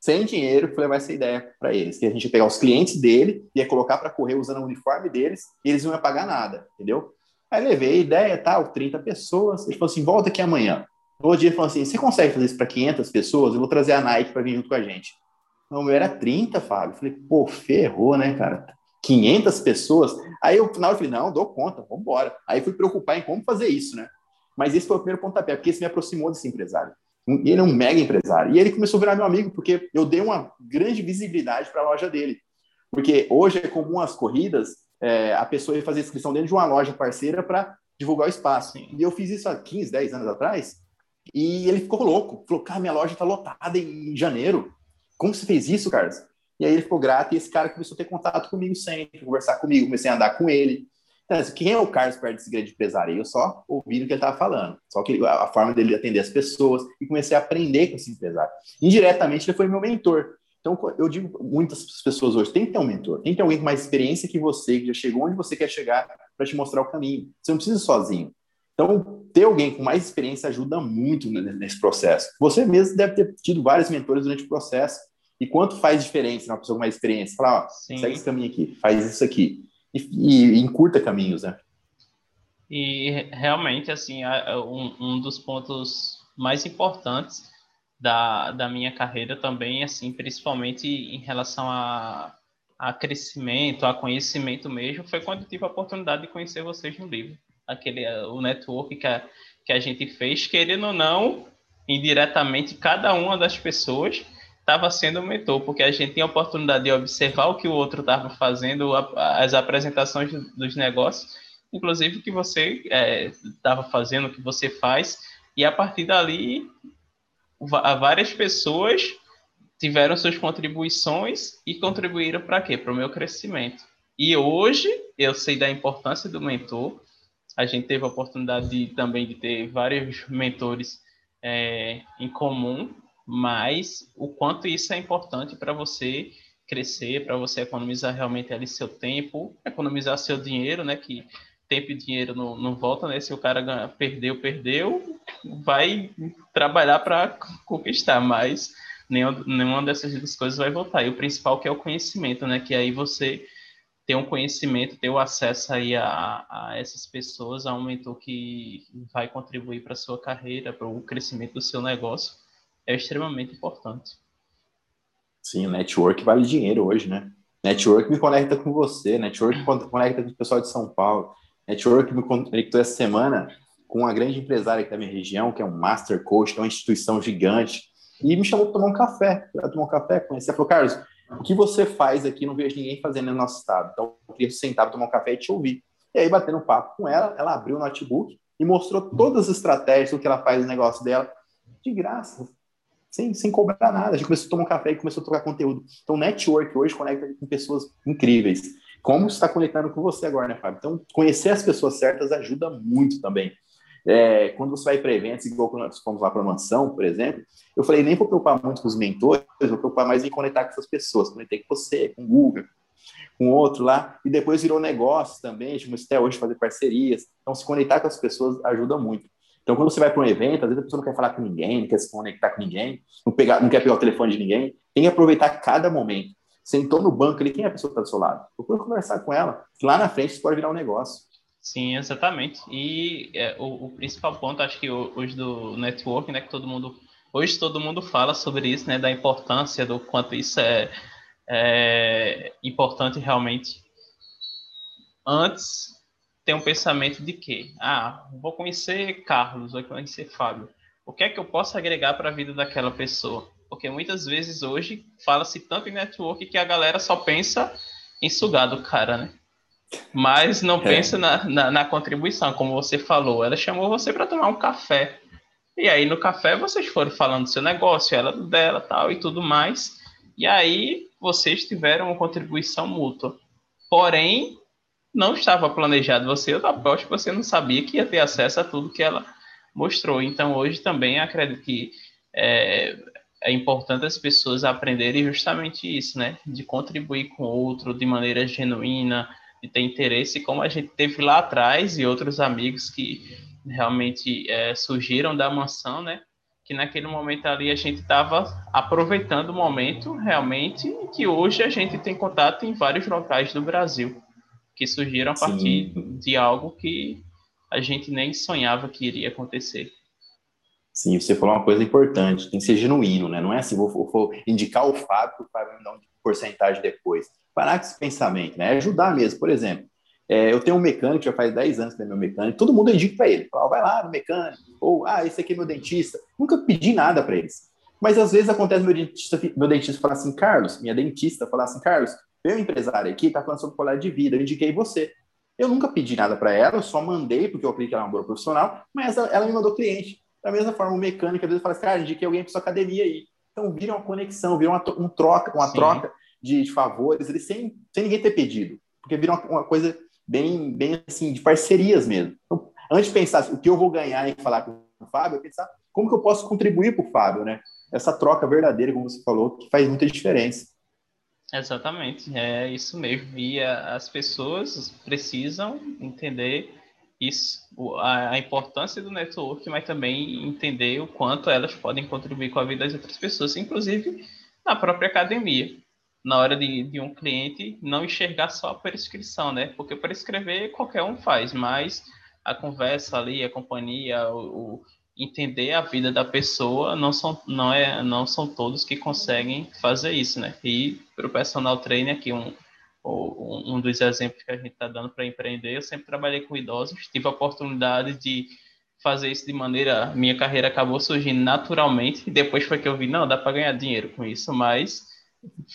sem dinheiro, fui levar essa ideia para eles, que a gente ia pegar os clientes dele, ia colocar para correr usando o uniforme deles, e eles não iam pagar nada, entendeu? Aí levei a ideia, tal, 30 pessoas, ele falou assim, volta aqui amanhã. No outro dia ele falou assim, você consegue fazer isso para 500 pessoas? Eu vou trazer a Nike para vir junto com a gente. Não, o meu era 30, Fábio. Eu falei, pô, ferrou, né, cara? 500 pessoas? Aí eu, na hora, eu falei, não, dou conta, vamos embora. Aí fui preocupar em como fazer isso, né? Mas esse foi o primeiro pontapé, porque esse me aproximou desse empresário. Ele é um mega empresário. E ele começou a virar meu amigo, porque eu dei uma grande visibilidade para a loja dele. Porque hoje é comum as corridas, é, a pessoa ia fazer inscrição dentro de uma loja parceira para divulgar o espaço. E eu fiz isso há 15, 10 anos atrás, e ele ficou louco. Falou, cara, minha loja está lotada em janeiro. Como você fez isso, Carlos? E aí ele ficou grato e esse cara começou a ter contato comigo sempre, conversar comigo, comecei a andar com ele. Então, assim, quem é o Carlos perto desse grande empresário? Eu só ouvi o que ele estava falando, só que a forma dele atender as pessoas e comecei a aprender com esse empresário. Indiretamente, ele foi meu mentor. Então, eu digo muitas pessoas hoje, tem que ter um mentor, tem que ter alguém com mais experiência que você, que já chegou onde você quer chegar para te mostrar o caminho. Você não precisa ir sozinho. Então, ter alguém com mais experiência ajuda muito nesse processo. Você mesmo deve ter tido vários mentores durante o processo. E quanto faz diferença uma pessoa com mais experiência? Falar, ó, segue esse caminho aqui, faz isso aqui. E, e, encurta caminhos, né? E realmente, assim, um, um dos pontos mais importantes da, da minha carreira também, assim, principalmente em relação a, a crescimento, a conhecimento mesmo, foi quando tive a oportunidade de conhecer vocês no livro. Aquele, o network que a, que a gente fez, querendo ou não, indiretamente, cada uma das pessoas estava sendo mentor, porque a gente tinha a oportunidade de observar o que o outro estava fazendo, as apresentações dos negócios, inclusive o que você estava é, fazendo, o que você faz, e a partir dali várias pessoas tiveram suas contribuições e contribuíram para quê? Para o meu crescimento. E hoje eu sei da importância do mentor. A gente teve a oportunidade de, também de ter vários mentores é, em comum, mas o quanto isso é importante para você crescer, para você economizar realmente ali seu tempo, economizar seu dinheiro, né? Que tempo e dinheiro não, não volta, né? Se o cara ganha, perdeu, perdeu, vai trabalhar para conquistar, mas nenhuma, nenhuma dessas coisas vai voltar. E o principal que é o conhecimento, né? Que aí você ter um conhecimento, ter o acesso aí a, a essas pessoas, a um mentor que vai contribuir para sua carreira, para o crescimento do seu negócio, é extremamente importante. Sim, network vale dinheiro hoje, né? Network me conecta com você, network conecta com o pessoal de São Paulo, network me conectou essa semana com uma grande empresária aqui da minha região, que é um Master Coach, que é uma instituição gigante, e me chamou para tomar um café, para tomar um café, conhecer. Ela falou, Carlos, o que você faz aqui? Não vejo ninguém fazendo no nosso estado. Então, eu queria sentar tomar um café e te ouvir. E aí, batendo um papo com ela, ela abriu o notebook e mostrou todas as estratégias do que ela faz no negócio dela, de graça, sem, sem cobrar nada. A gente começou a tomar um café e começou a trocar conteúdo. Então, network hoje conecta com pessoas incríveis. Como está conectando com você agora, né, Fábio? Então, conhecer as pessoas certas ajuda muito também. É, quando você vai para eventos, igual quando nós fomos lá para a mansão, por exemplo, eu falei, nem vou preocupar muito com os mentores, vou preocupar mais em conectar com essas pessoas. Conectei com você, com o Google, com outro lá, e depois virou negócio também, a gente até hoje fazer parcerias. Então, se conectar com as pessoas ajuda muito. Então, quando você vai para um evento, às vezes a pessoa não quer falar com ninguém, não quer se conectar com ninguém, não, pegar, não quer pegar o telefone de ninguém, tem que aproveitar cada momento. Sentou no banco ali, quem é a pessoa que está do seu lado? Procura conversar com ela, lá na frente isso pode virar um negócio. Sim, exatamente. E é, o, o, principal ponto, acho que hoje do network, né, que todo mundo, hoje todo mundo fala sobre isso, né, da importância, do quanto isso é, é importante realmente. Antes, tem um pensamento de que, ah, vou conhecer Carlos, vou conhecer Fábio. O que é que eu posso agregar para a vida daquela pessoa? Porque muitas vezes hoje fala-se tanto em network que a galera só pensa em sugar do cara, né? Mas não é. pensa na, na, na, contribuição, como você falou. Ela chamou você para tomar um café. E aí no café vocês foram falando do seu negócio, ela dela, tal e tudo mais. E aí vocês tiveram uma contribuição mútua. Porém, não estava planejado você, eu aposto que você não sabia que ia ter acesso a tudo que ela mostrou. Então, hoje também acredito que é, é importante as pessoas aprenderem justamente isso, né? De contribuir com o outro de maneira genuína, de ter interesse, como a gente teve lá atrás e outros amigos que realmente é, surgiram da mansão, né? que naquele momento ali a gente estava aproveitando o momento realmente que hoje a gente tem contato em vários locais do Brasil que surgiram a partir Sim. de algo que a gente nem sonhava que iria acontecer. Sim, você falou uma coisa importante, tem que ser genuíno, né? Não é assim, vou, vou indicar o Fábio, o Fábio me dá uma porcentagem depois. Parar com esse pensamento, né? É ajudar mesmo. Por exemplo, é, eu tenho um mecânico, já faz 10 anos que é meu mecânico, todo mundo indica para ele, fala, vai lá no mecânico, ou, ah, esse aqui é meu dentista. Nunca pedi nada para eles. Mas às vezes acontece meu dentista, meu dentista falar assim, Carlos, minha dentista falar assim, Carlos, meu empresário aqui está falando sobre qualidade de vida, eu indiquei você. Eu nunca pedi nada para ela, eu só mandei, porque eu acredito que ela é uma boa profissional, mas ela, ela me mandou cliente. Da mesma forma, o mecânico às vezes fala assim, cara, indiquei alguém para sua academia aí. Então vira uma conexão, vira uma, um troca, uma Sim. troca de, de favores, ele sem, sem ninguém ter pedido. Porque vira uma, uma coisa bem, bem assim, de parcerias mesmo. Então, antes de pensar o que eu vou ganhar em falar com o Fábio, eu pensar como que eu posso contribuir para o Fábio, né? Essa troca verdadeira, como você falou, que faz muita diferença. Exatamente, é isso mesmo. E as pessoas precisam entender isso, a, importância do network, mas também entender o quanto elas podem contribuir com a vida das outras pessoas, inclusive na própria academia na hora de, de um cliente não enxergar só a prescrição, né? Porque prescrever qualquer um faz, mas a conversa ali, a companhia, o entender a vida da pessoa, não são, não é, não são todos que conseguem fazer isso, né? E para o personal trainer, aqui um, um dos exemplos que a gente está dando para empreender, eu sempre trabalhei com idosos, tive a oportunidade de fazer isso de maneira, minha carreira acabou surgindo naturalmente, e depois foi que eu vi, não, dá para ganhar dinheiro com isso, mas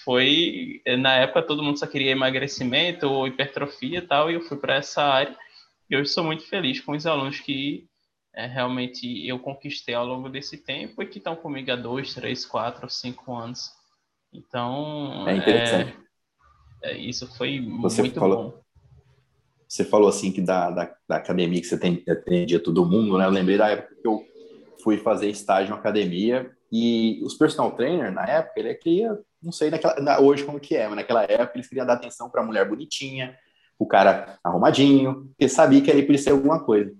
foi na época todo mundo só queria emagrecimento ou hipertrofia e tal, e eu fui para essa área. E hoje sou muito feliz com os alunos que é, realmente eu conquistei ao longo desse tempo e que estão comigo há dois, três, quatro, cinco anos. Então, é interessante. É, é, isso foi você muito falou, bom. Você falou assim que da, da, da academia que você tem, atendia todo mundo, né? Eu lembrei da época que eu fui fazer estágio na academia e os personal trainer na época ele queria não sei naquela, na, hoje como que é, mas naquela época eles queriam dar atenção para a mulher bonitinha, o cara arrumadinho, porque sabia que ali podia ser alguma coisa.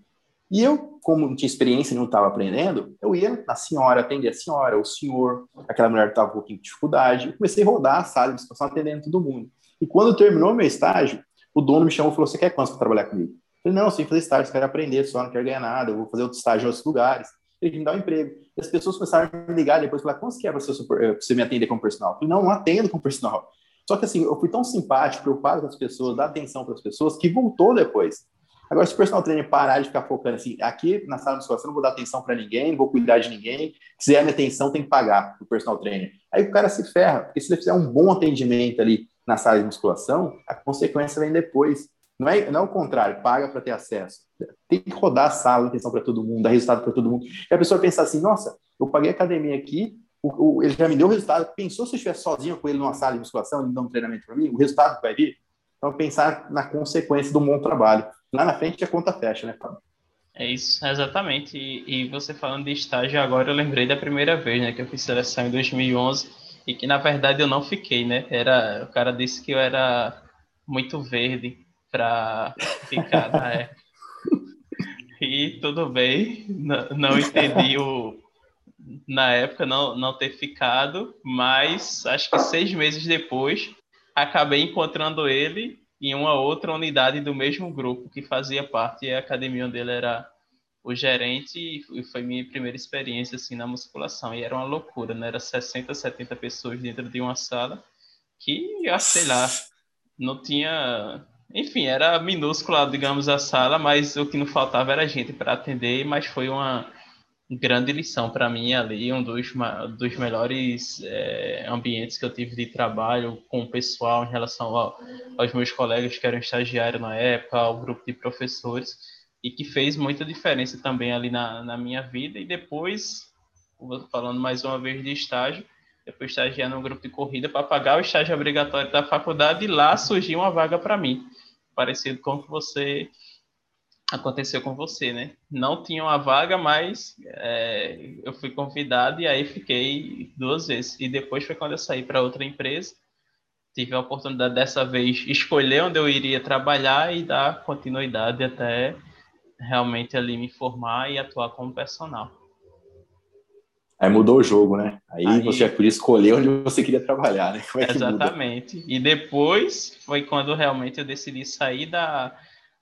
E eu, como não tinha experiência e não estava aprendendo, eu ia na senhora, atender a senhora, o senhor, aquela mulher que estava com um pouquinho de dificuldade, e comecei a rodar a sala de discussão atendendo todo mundo. E quando terminou meu estágio, o dono me chamou e falou: Você quer quanto para trabalhar comigo? Eu falei: Não, sem fazer estágio, eu quero aprender só, não quero ganhar nada, eu vou fazer outro estágio em outros lugares ele me dá um emprego. E as pessoas começaram a me ligar depois, falar, quanto que é para eh, você me atender como personal? Eu falei, não, não atendo como personal. Só que assim, eu fui tão simpático, preocupado com as pessoas, dar atenção para as pessoas, que voltou depois. Agora, se o personal trainer parar de ficar focando assim, aqui na sala de musculação, não vou dar atenção para ninguém, não vou cuidar de ninguém, se é minha atenção, tem que pagar o personal trainer. Aí o cara se ferra, porque se ele fizer um bom atendimento ali na sala de musculação, a consequência vem depois. Não é, não é o contrário, paga para ter acesso. Tem que rodar a sala, atenção para todo mundo, dar resultado para todo mundo. E a pessoa pensa assim: nossa, eu paguei a academia aqui, o, o, ele já me deu o resultado. Pensou se eu estivesse sozinho com ele numa sala de musculação, ele dando um treinamento para mim, o resultado que vai vir? Então, pensar na consequência do bom trabalho. Lá na frente a conta fecha, né, Fábio? É isso, exatamente. E, e, você falando de estágio agora, eu lembrei da primeira vez, né, que eu fiz seleção em 2011 e que na verdade eu não fiquei, né? Era o cara disse que eu era muito verde para ficar na [LAUGHS] época. E tudo bem, não, não entendi o na época não, não ter ficado, mas acho que seis meses depois acabei encontrando ele em uma outra unidade do mesmo grupo que fazia parte e a academia dele era o gerente e foi minha primeira experiência assim na musculação e era uma loucura, né? Era 60, 70 pessoas dentro de uma sala que, sei lá, não tinha enfim, era minúscula, digamos, a sala, mas o que não faltava era gente para atender, mas foi uma grande lição para mim ali, um dos, dos melhores é, ambientes que eu tive de trabalho com o pessoal em relação ao, aos meus colegas que eram estagiários na época, ao grupo de professores, e que fez muita diferença também ali na, na minha vida. E depois, falando mais uma vez de estágio, depois estagiar no grupo de corrida para pagar o estágio obrigatório da faculdade e lá surgiu uma vaga para mim parecido com o que você aconteceu com você, né? Não tinha uma vaga, mas é, eu fui convidado e aí fiquei duas vezes. E depois foi quando eu saí para outra empresa, tive a oportunidade dessa vez escolher onde eu iria trabalhar e dar continuidade até realmente ali me formar e atuar como personal. Aí mudou o jogo, né? Aí, Aí, você podia escolher onde você queria trabalhar, né? É exatamente. E depois foi quando realmente eu decidi sair da,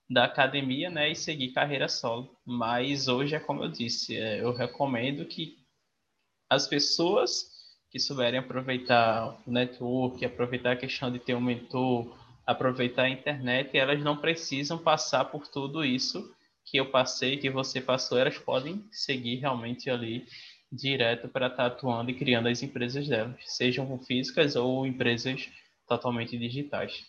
da academia, né, e seguir carreira solo. Mas hoje é como eu disse, é, eu recomendo que as pessoas que souberem aproveitar o network, aproveitar a questão de ter um mentor, aproveitar a internet, elas não precisam passar por tudo isso que eu passei, que você passou, elas podem seguir realmente ali direto para estar atuando e criando as empresas delas, sejam físicas ou empresas totalmente digitais.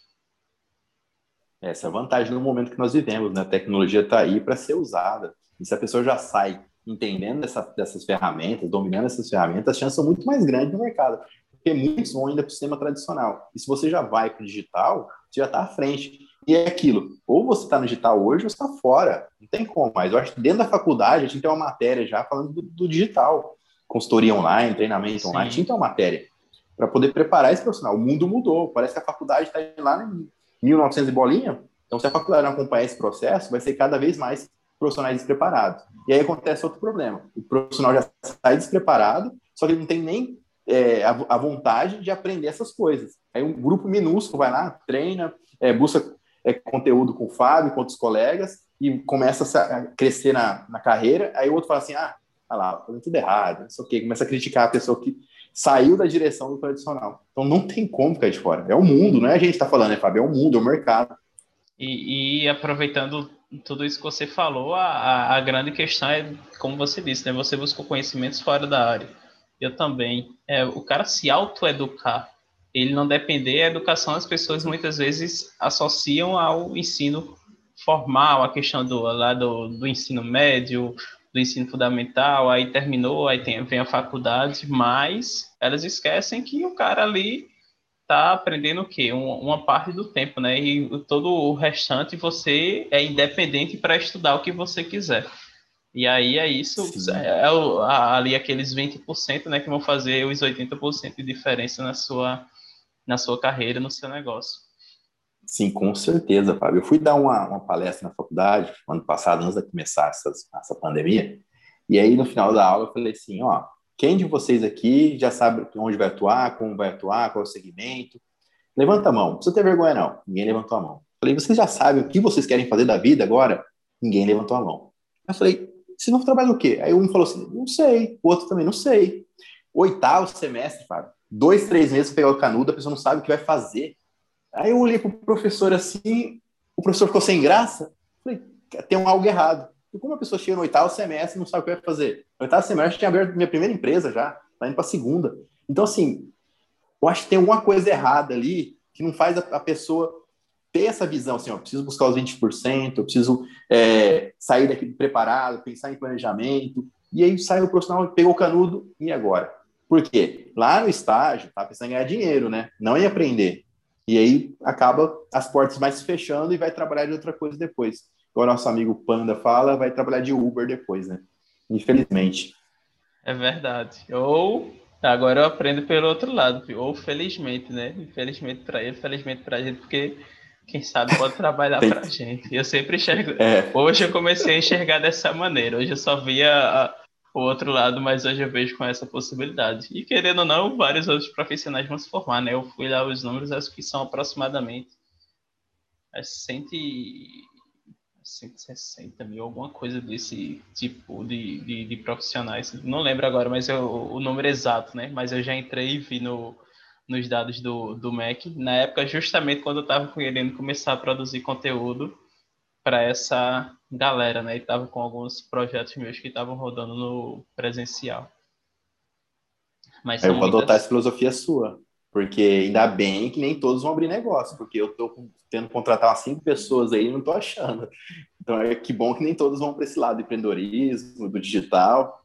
Essa é a vantagem no momento que nós vivemos, né? A tecnologia está aí para ser usada. E se a pessoa já sai entendendo essa, dessas ferramentas, dominando essas ferramentas, as chances são muito mais grandes no mercado. Porque muitos vão ainda para o sistema tradicional. E se você já vai para o digital, você já está à frente. E é aquilo, ou você está no digital hoje ou você está fora. Não tem como mais. Eu acho que dentro da faculdade a gente tem uma matéria já falando do, do digital. Consultoria online, treinamento Sim. online, a gente tem uma matéria para poder preparar esse profissional. O mundo mudou. Parece que a faculdade está lá 1900 e bolinha. Então, se a faculdade não acompanhar esse processo, vai ser cada vez mais profissionais despreparados. E aí acontece outro problema. O profissional já sai despreparado, só que ele não tem nem é, a, a, vontade de aprender essas coisas. Aí um grupo minúsculo vai lá, treina, é, busca é, conteúdo com o Fábio, com outros colegas, e começa a crescer na, na carreira. Aí o outro fala assim: ah, ah lá, tá fazendo tudo errado, não sei o quê. Começa a criticar a pessoa que saiu da direção do tradicional. Então não tem como ficar de fora. É o mundo, não é a gente está falando, né, Fábio? É o mundo, é o mercado. E, e, aproveitando tudo isso que você falou, a, a, grande questão é, como você disse, né? Você buscou conhecimentos fora da área. Eu também. É, o cara se autoeducar, ele não depender, a educação as pessoas muitas vezes associam ao ensino formal, a questão do, lá do, do ensino médio, do ensino fundamental, aí terminou, aí tem, vem a faculdade, mas elas esquecem que o cara ali está aprendendo o quê? Um, uma parte do tempo, né? E todo o restante você é independente para estudar o que você quiser. E aí é isso, é, é o, ali aqueles 20%, né, que vão fazer os 80% de diferença na sua, na sua carreira, no seu negócio. Sim, com certeza, Fábio. Eu fui dar uma, uma palestra na faculdade, ano passado, antes de começar essa, essa pandemia, e aí no final da aula eu falei assim, ó, quem de vocês aqui já sabe onde vai atuar, como vai atuar, qual é o segmento? Levanta a mão. Não precisa ter vergonha, não. Ninguém levantou a mão. Falei, vocês já sabem o que vocês querem fazer da vida agora? Ninguém levantou a mão. Eu falei, vocês vão trabalhar o quê? Aí um falou assim, não sei. O outro também, não sei. Oitavo semestre, Fábio. Dois, três meses pegar o canudo, a pessoa não sabe o que vai fazer. Aí eu olhei pro professor assim, o professor ficou sem graça. Falei, tem algo errado. E como a pessoa chega no oitavo semestre não sabe o que vai fazer? No oitavo semestre eu tinha aberto minha primeira empresa já, tá indo para a segunda. Então, assim, eu acho que tem alguma coisa errada ali que não faz a, a pessoa ter essa visão, assim, ó, eu preciso buscar os 20%, eu preciso é, sair daqui preparado, pensar em planejamento. E aí sai o profissional, pegou o canudo, e agora? Por quê? Lá no estágio, tá pensando em ganhar dinheiro, né? Não em aprender. E aí acaba as portas mais se fechando e vai trabalhar de outra coisa depois o nosso amigo Panda fala, vai trabalhar de Uber depois, né? Infelizmente. É verdade. Ou agora eu aprendo pelo outro lado, ou felizmente, né? Infelizmente para ele, felizmente para a gente, porque quem sabe pode trabalhar [LAUGHS] para a gente. Eu sempre enxergo. É. Hoje eu comecei a enxergar dessa maneira. Hoje eu só via a, o outro lado, mas hoje eu vejo com essa possibilidade. E querendo ou não, vários outros profissionais vão se formar, né? Eu fui lá os números, acho que são aproximadamente 100 160 mil, alguma coisa desse tipo de, de, de profissionais. Não lembro agora, mas eu, o número exato, né? Mas eu já entrei e vi no, nos dados do, do MEC, na época, justamente quando eu estava querendo começar a produzir conteúdo para essa galera, né? E estava com alguns projetos meus que estavam rodando no presencial. Mas eu vou muitas... adotar essa filosofia sua. Porque ainda bem que nem todos vão abrir negócio, porque eu estou tendo que contratar umas cinco pessoas aí e não estou achando. Então é que bom que nem todos vão para esse lado do empreendedorismo, do digital.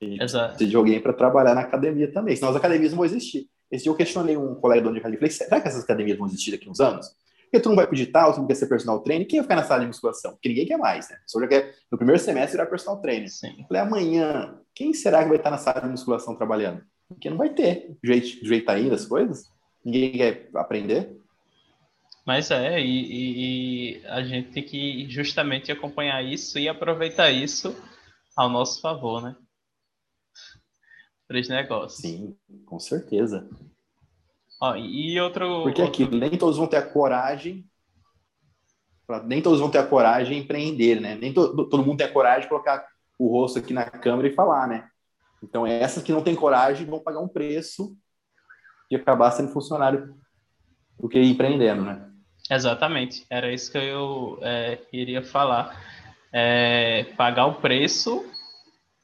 E Exato. precisa de alguém para trabalhar na academia também, senão as academias não vão existir. Esse dia eu questionei um colega do onde eu falei, será que essas academias vão existir daqui uns anos? Porque tu não vai para o digital, tu não quer ser personal trainer, quem vai ficar na sala de musculação? Porque ninguém quer mais, né? A pessoa já quer, no primeiro semestre, virar personal trainer. Sim. Falei, amanhã, quem será que vai estar na sala de musculação trabalhando? Porque não vai ter jeito, jeito ainda as coisas. Ninguém quer aprender. Mas é, e, e, a gente tem que justamente acompanhar isso e aproveitar isso ao nosso favor, né? para os negócios. Sim, com certeza. Ó, e outro. Porque outro... aquilo, nem todos vão ter a coragem. Nem todos vão ter a coragem de empreender, né? Nem to, todo mundo tem a coragem de colocar o rosto aqui na câmera e falar, né? Então, essas que não têm coragem vão pagar um preço de acabar sendo funcionário do que empreendendo, né? Exatamente, era isso que eu é, iria falar. É, pagar o preço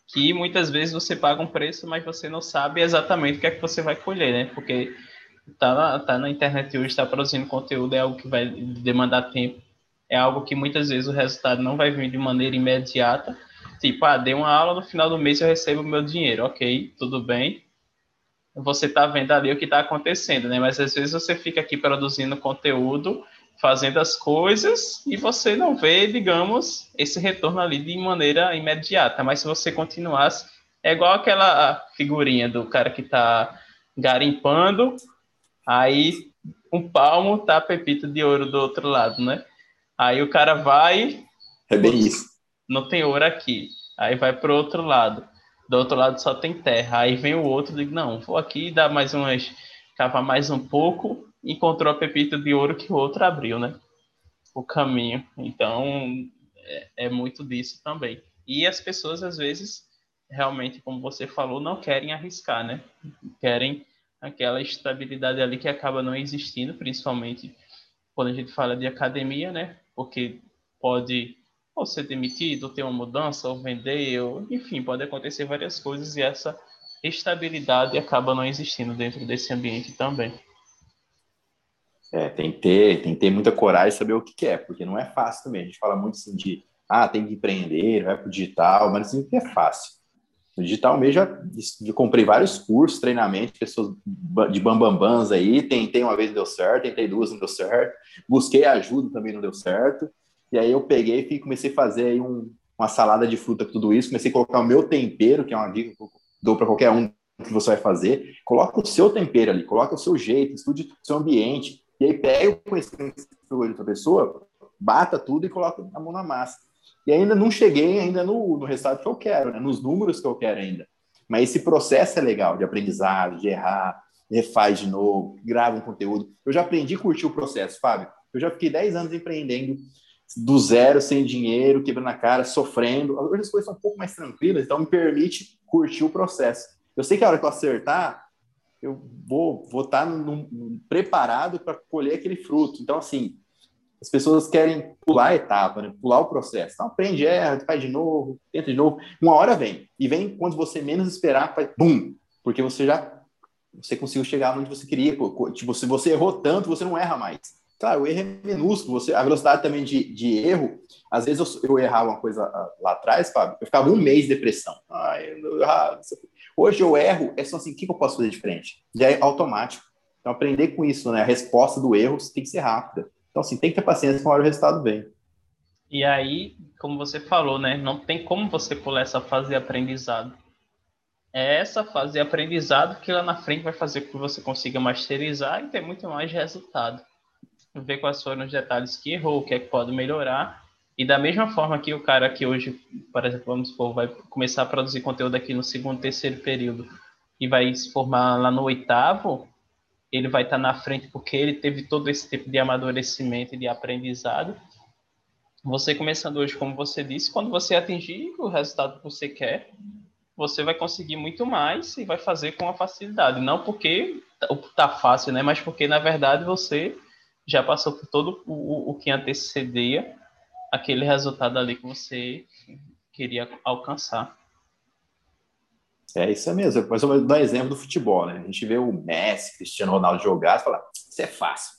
que muitas vezes você paga um preço, mas você não sabe exatamente o que é que você vai colher, né? Porque tá na, tá na internet hoje, está produzindo conteúdo, é algo que vai demandar tempo, é algo que muitas vezes o resultado não vai vir de maneira imediata. Tipo, ah, dei uma aula, no final do mês eu recebo o meu dinheiro, ok, tudo bem. Você está vendo ali o que está acontecendo, né? Mas às vezes você fica aqui produzindo conteúdo, fazendo as coisas e você não vê, digamos, esse retorno ali de maneira imediata. Mas se você continuasse, é igual aquela figurinha do cara que está garimpando Aí um palmo tá pepita de ouro do outro lado, né? Aí o cara vai. É bem isso. Não tem ouro aqui. Aí vai pro outro lado. Do outro lado só tem terra. Aí vem o outro e diz: Não, vou aqui dar mais umas. Cavar mais um pouco. Encontrou a pepita de ouro que o outro abriu, né? O caminho. Então é, é muito disso também. E as pessoas, às vezes, realmente, como você falou, não querem arriscar, né? Querem aquela estabilidade ali que acaba não existindo, principalmente quando a gente fala de academia, né? Porque pode ou ser demitido, ou ter uma mudança, ou vender, ou, enfim, pode acontecer várias coisas e essa estabilidade acaba não existindo dentro desse ambiente também. É, tem que ter, tem que ter muita coragem de saber o que quer, porque não é fácil também. A gente fala muito assim de, ah, tem que empreender, vai para o digital, mas assim, é fácil. No digital mesmo, já, comprei vários cursos, treinamentos, pessoas de bambambans aí, tentei uma vez deu certo, tentei duas não deu certo, busquei ajuda também não deu certo, e aí eu peguei e comecei a fazer aí um, uma salada de fruta com tudo isso, comecei a colocar o meu tempero, que é uma dica que eu dou para qualquer um que você vai fazer, coloca o seu tempero ali, coloca o seu jeito, estude o seu ambiente, e aí pega o conhecimento de outra pessoa, bata tudo e coloca a mão na massa. E ainda não cheguei ainda no, no resultado que eu quero, né? nos números que eu quero ainda. Mas esse processo é legal de aprendizado, de errar, refaz de novo, grava um conteúdo. Eu já aprendi a curtir o processo, Fábio. Eu já fiquei 10 anos empreendendo do zero, sem dinheiro, quebrando a cara, sofrendo. Hoje as coisas são um pouco mais tranquilas, então me permite curtir o processo. Eu sei que a hora que eu acertar, eu vou vou estar tá preparado para colher aquele fruto. Então, assim, as pessoas querem pular a etapa, né? pular o processo. Então, aprende, erra, faz de novo, tenta de novo. Uma hora vem. E vem quando você menos esperar, faz bum! Porque você já você conseguiu chegar onde você queria. Tipo, se você errou tanto, você não erra mais. Claro, o erro é minúsculo. Você, a velocidade também de, de erro, às vezes eu, eu errava uma coisa ah, lá atrás, Fábio, eu ficava um mês de depressão. Ai, eu, ah, hoje eu erro, é só assim, o que eu posso fazer diferente? Já é automático. Então, aprender com isso, né? A resposta do erro tem que ser rápida. Então, assim, tem que ter paciência com o resultado vem. E aí, como você falou, né? Não tem como você pular essa fase de aprendizado. É essa fase de aprendizado que lá na frente vai fazer com que você consiga masterizar e ter muito mais resultado. Ver quais foram os detalhes que errou, o que é que pode melhorar. E da mesma forma que o cara que hoje, por exemplo, vamos supor, vai começar a produzir conteúdo aqui no segundo, terceiro período e vai se formar lá no oitavo, ele vai estar na frente porque ele teve todo esse tipo de amadurecimento e de aprendizado. Você começando hoje, como você disse, quando você atingir o resultado que você quer, você vai conseguir muito mais e vai fazer com a facilidade. Não porque está fácil, né? Mas porque, na verdade, você já passou por todo o, o que antecedia aquele resultado ali que você queria alcançar. É isso mesmo. Mas eu vou dar exemplo do futebol, né? A gente vê o Messi, Cristiano Ronaldo jogar e fala, isso é fácil.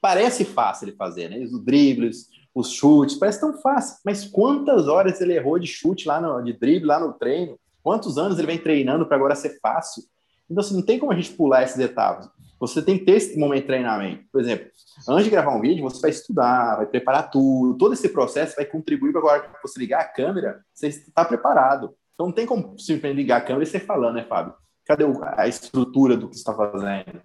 Parece fácil ele fazer, né? Os dribles, os chutes, parece tão fácil. Mas quantas horas ele errou de chute lá no, de drible lá no treino? Quantos anos ele vem treinando para agora ser fácil? Então, assim, não tem como a gente pular essas etapas. Você tem que ter esse momento de treinamento. Por exemplo, antes de gravar um vídeo, você vai estudar, vai preparar tudo. Todo esse processo vai contribuir para agora que você ligar a câmera, você está preparado. Então não tem como simplesmente ligar a câmera e você falando, né, Fábio? Cadê a estrutura do que você está fazendo?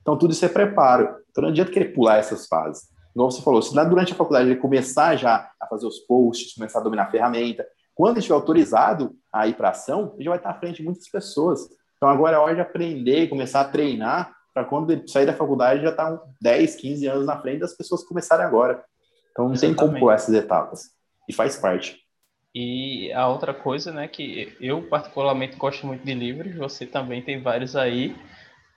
Então tudo isso é preparo. Então não adianta querer pular essas fases. Igual você falou, se lá durante a faculdade ele começar já a fazer os posts, começar a dominar a ferramenta, quando ele estiver autorizado a ir para ação, ele já vai estar à frente de muitas pessoas. Então agora é hora de aprender e começar a treinar para quando ele sair da faculdade já estar tá 10, 15 anos na frente das pessoas que começarem agora. Então não Exatamente. tem como pular essas etapas. E faz parte. E a outra coisa, né, que eu particularmente gosto muito de livros, você também tem vários aí.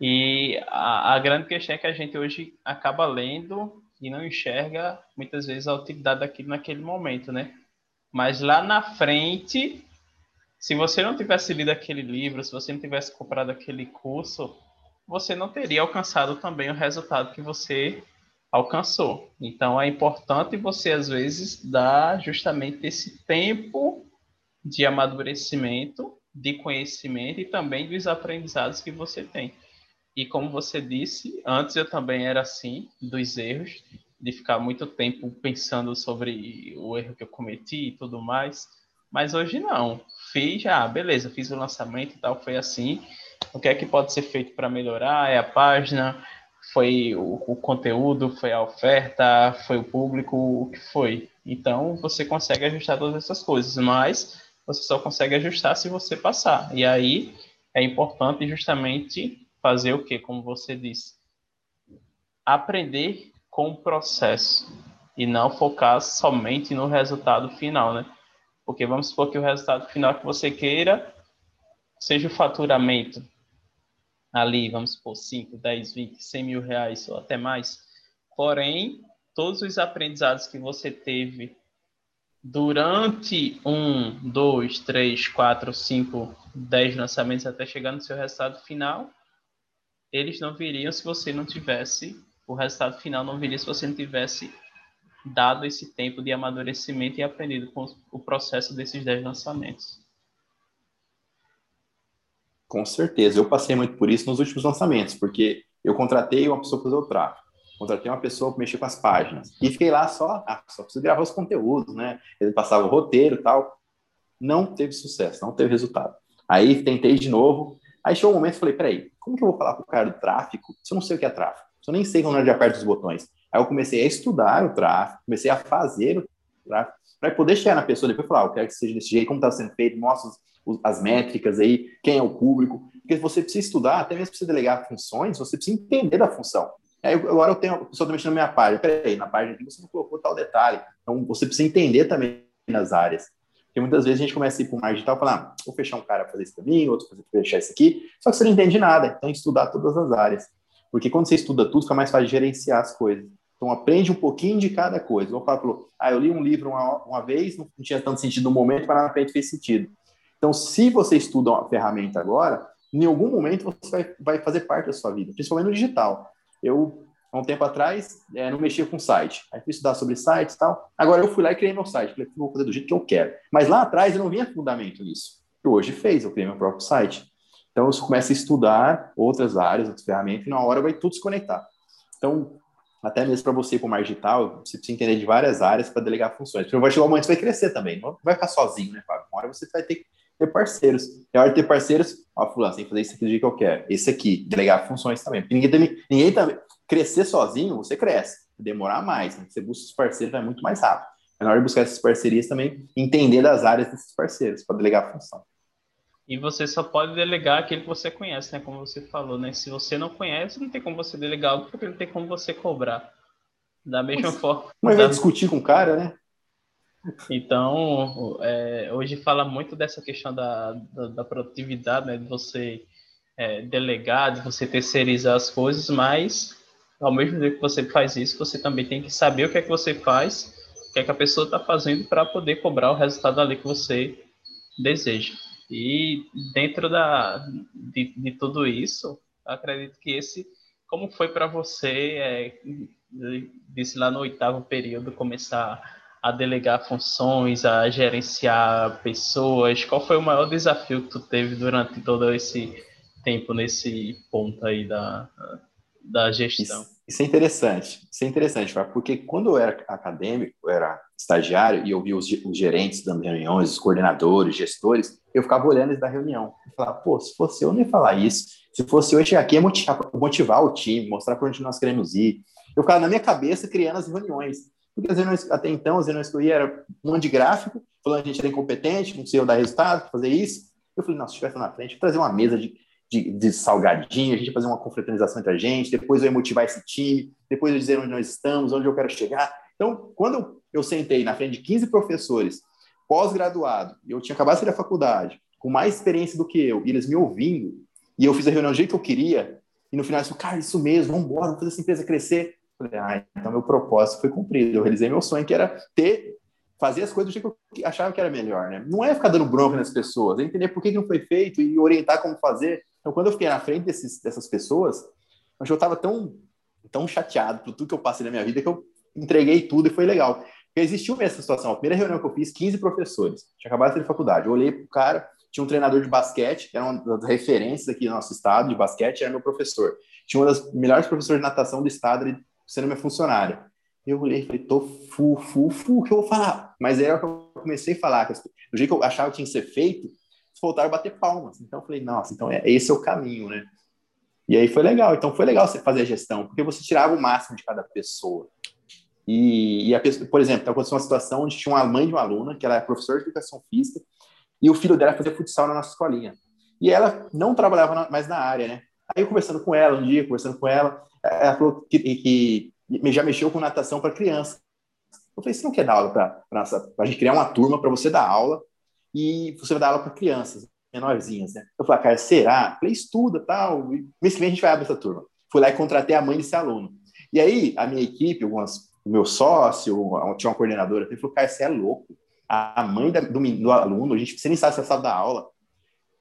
E a, a grande questão é que a gente hoje acaba lendo e não enxerga muitas vezes a utilidade daquilo naquele momento, né? Mas lá na frente, se você não tivesse lido aquele livro, se você não tivesse comprado aquele curso, você não teria alcançado também o resultado que você alcançou. Então é importante você às vezes dar justamente esse tempo de amadurecimento, de conhecimento e também dos aprendizados que você tem. E como você disse, antes eu também era assim, dos erros, de ficar muito tempo pensando sobre o erro que eu cometi e tudo mais. Mas hoje não. Fiz, ah, beleza, fiz o lançamento e tal, foi assim. O que é que pode ser feito para melhorar? É a página, foi o, o, conteúdo, foi a oferta, foi o público, o que foi. Então você consegue ajustar todas essas coisas, mas você só consegue ajustar se você passar. E aí é importante justamente fazer o que, como você disse, aprender com o processo e não focar somente no resultado final, né? Porque vamos supor que o resultado final que você queira seja o faturamento ali, vamos supor, 5, 10, 20, 100 mil reais ou até mais. Porém, todos os aprendizados que você teve durante um, dois, três, quatro, cinco, dez lançamentos até chegar no seu resultado final, eles não viriam se você não tivesse, o resultado final não viria se você não tivesse dado esse tempo de amadurecimento e aprendido com o processo desses dez lançamentos. Com certeza, eu passei muito por isso nos últimos lançamentos, porque eu contratei uma pessoa para fazer o tráfego, contratei uma pessoa para mexer com as páginas, e fiquei lá só, ah, só preciso gravar os conteúdos, né? Ele passava o roteiro e tal. Não teve sucesso, não teve resultado. Aí tentei de novo, aí chegou um momento e falei, peraí, como que eu vou falar com o cara do tráfego se eu não sei o que é tráfego? Se eu nem sei quando eu já aperto os botões. Aí eu comecei a estudar o tráfego, comecei a fazer o tráfego, para poder chegar na pessoa depois falar, ah, eu quero que seja desse jeito, como está sendo feito, mostra as métricas aí, quem é o público, porque você precisa estudar, até mesmo para você delegar funções, você precisa entender da função. Aí agora eu tenho, a pessoa está mexendo na minha página, peraí, na página aqui você não colocou tal detalhe, então você precisa entender também nas áreas. Porque muitas vezes a gente começa a ir para o marketing digital e falar, ah, vou fechar um cara para fazer isso para mim, outro para fechar isso aqui, só que você não entende nada, então estudar todas as áreas. Porque quando você estuda tudo, fica mais fácil de gerenciar as coisas. Então aprende um pouquinho de cada coisa. Vou falar, ah, eu li um livro uma, uma vez, não tinha tanto sentido no momento, mas na frente fez sentido. Então, se você estuda uma ferramenta agora, em algum momento você vai, vai fazer parte da sua vida, principalmente no digital. Eu, há um tempo atrás, é, não mexia com site. Aí fui estudar sobre sites e tal. Agora eu fui lá e criei meu site. Falei, vou fazer do jeito que eu quero. Mas lá atrás eu não vinha fundamento nisso. E hoje fez, eu criei meu próprio site. Então você começa a estudar outras áreas, outras ferramentas, e na hora vai tudo se conectar. Então, até mesmo para você como digital, você precisa entender de várias áreas para delegar funções. Porque vai chegar um momento que você vai crescer também. Não vai ficar sozinho, né, Fábio? Uma hora você vai ter que ter parceiros. É hora de ter parceiros, ó, fulano, tem que fazer isso aqui do jeito que eu quero. Esse aqui, delegar funções também. Porque ninguém, também, ninguém também, crescer sozinho, você cresce. Demorar mais, né? Você busca os parceiros, vai muito mais rápido. É na hora de buscar essas parcerias também, entender das áreas desses parceiros, para delegar a função. E você só pode delegar aquilo que você conhece, né? Como você falou, né? Se você não conhece, não tem como você delegar algo, porque não tem como você cobrar. Da mesma mas, forma. Mas vai discutir com o cara, né? Então, é, hoje fala muito dessa questão da, da, da produtividade, né, de você é, delegar, de você terceirizar as coisas, mas ao mesmo tempo que você faz isso, você também tem que saber o que é que você faz, o que é que a pessoa está fazendo para poder cobrar o resultado ali que você deseja. E dentro da, de, de tudo isso, acredito que esse, como foi para você, é, disse lá no oitavo período, começar a delegar funções, a gerenciar pessoas? Qual foi o maior desafio que tu teve durante todo esse tempo nesse ponto aí da, da gestão? Isso, isso é interessante, isso é interessante, porque quando eu era acadêmico, eu era estagiário e eu via os, os gerentes dando reuniões, os coordenadores, gestores, eu ficava olhando eles da reunião e falava, pô, se fosse eu, ia falar isso. Se fosse eu, chegar aqui ia motivar, motivar o time, mostrar para onde nós queremos ir. Eu ficava na minha cabeça criando as reuniões porque as reuniões, até então, as reuniões que eu ia era um monte de gráfico, falando que a gente era incompetente, não conseguia dar resultado, fazer isso. Eu falei, nossa, se estivesse na frente, trazer uma mesa de de, de, salgadinho, a gente fazer uma confraternização entre a gente, depois eu ia motivar esse time, depois eu dizer onde nós estamos, onde eu quero chegar. Então, quando eu sentei na frente de 15 professores, pós-graduado, eu tinha acabado de sair da faculdade, com mais experiência do que eu, e eles me ouvindo, e eu fiz a reunião do jeito que eu queria, e no final eu disse, cara, isso mesmo, vamos embora, vamos fazer essa empresa crescer. Eu falei, ah, então meu propósito foi cumprido, eu realizei meu sonho, que era ter, fazer as coisas do jeito que eu achava que era melhor, né? Não é ficar dando bronca nas pessoas, é entender por que não foi feito e orientar como fazer. Então, quando eu fiquei na frente desses, dessas pessoas, que eu estava tão, tão chateado por tudo que eu passei na minha vida que eu entreguei tudo e foi legal. Porque existiu essa situação. A primeira reunião que eu fiz, 15 professores. Tinha acabado de de faculdade. Eu olhei pro cara, tinha um treinador de basquete, que era uma das referências aqui no nosso estado de basquete, era meu professor. Tinha uma das melhores professores de natação do estado, sendo minha funcionária. Eu olhei e falei, tô fu, fu, fu, o que eu vou falar? Mas aí é eu comecei a falar, do jeito que eu achava que tinha que ser feito, voltaram a bater palmas. Então eu falei, nossa, então é, esse é o caminho, né? E aí foi legal. Então foi legal você fazer a gestão, porque você tirava o máximo de cada pessoa. E, e a pessoa, por exemplo, aconteceu uma situação onde tinha uma mãe de uma aluna, que ela é professora de educação física, e o filho dela fazia futsal na nossa escolinha. E ela não trabalhava mais na área, né? Aí eu conversando com ela um dia, conversando com ela, ela falou que, que já mexeu com natação para criança. Eu falei, você não quer dar aula para a gente criar uma turma para você dar aula e você vai dar aula para crianças menorzinhas, né? Eu falei, ah, cara, será? Eu falei, estuda, tal, mês que vem a gente vai abrir essa turma. Fui lá e contratei a mãe desse aluno. E aí, a minha equipe, algumas, o meu sócio, tinha uma coordenadora, ele falou, cara, você é louco. A mãe da, do, do, aluno, a gente, você nem sabe se é sala da aula.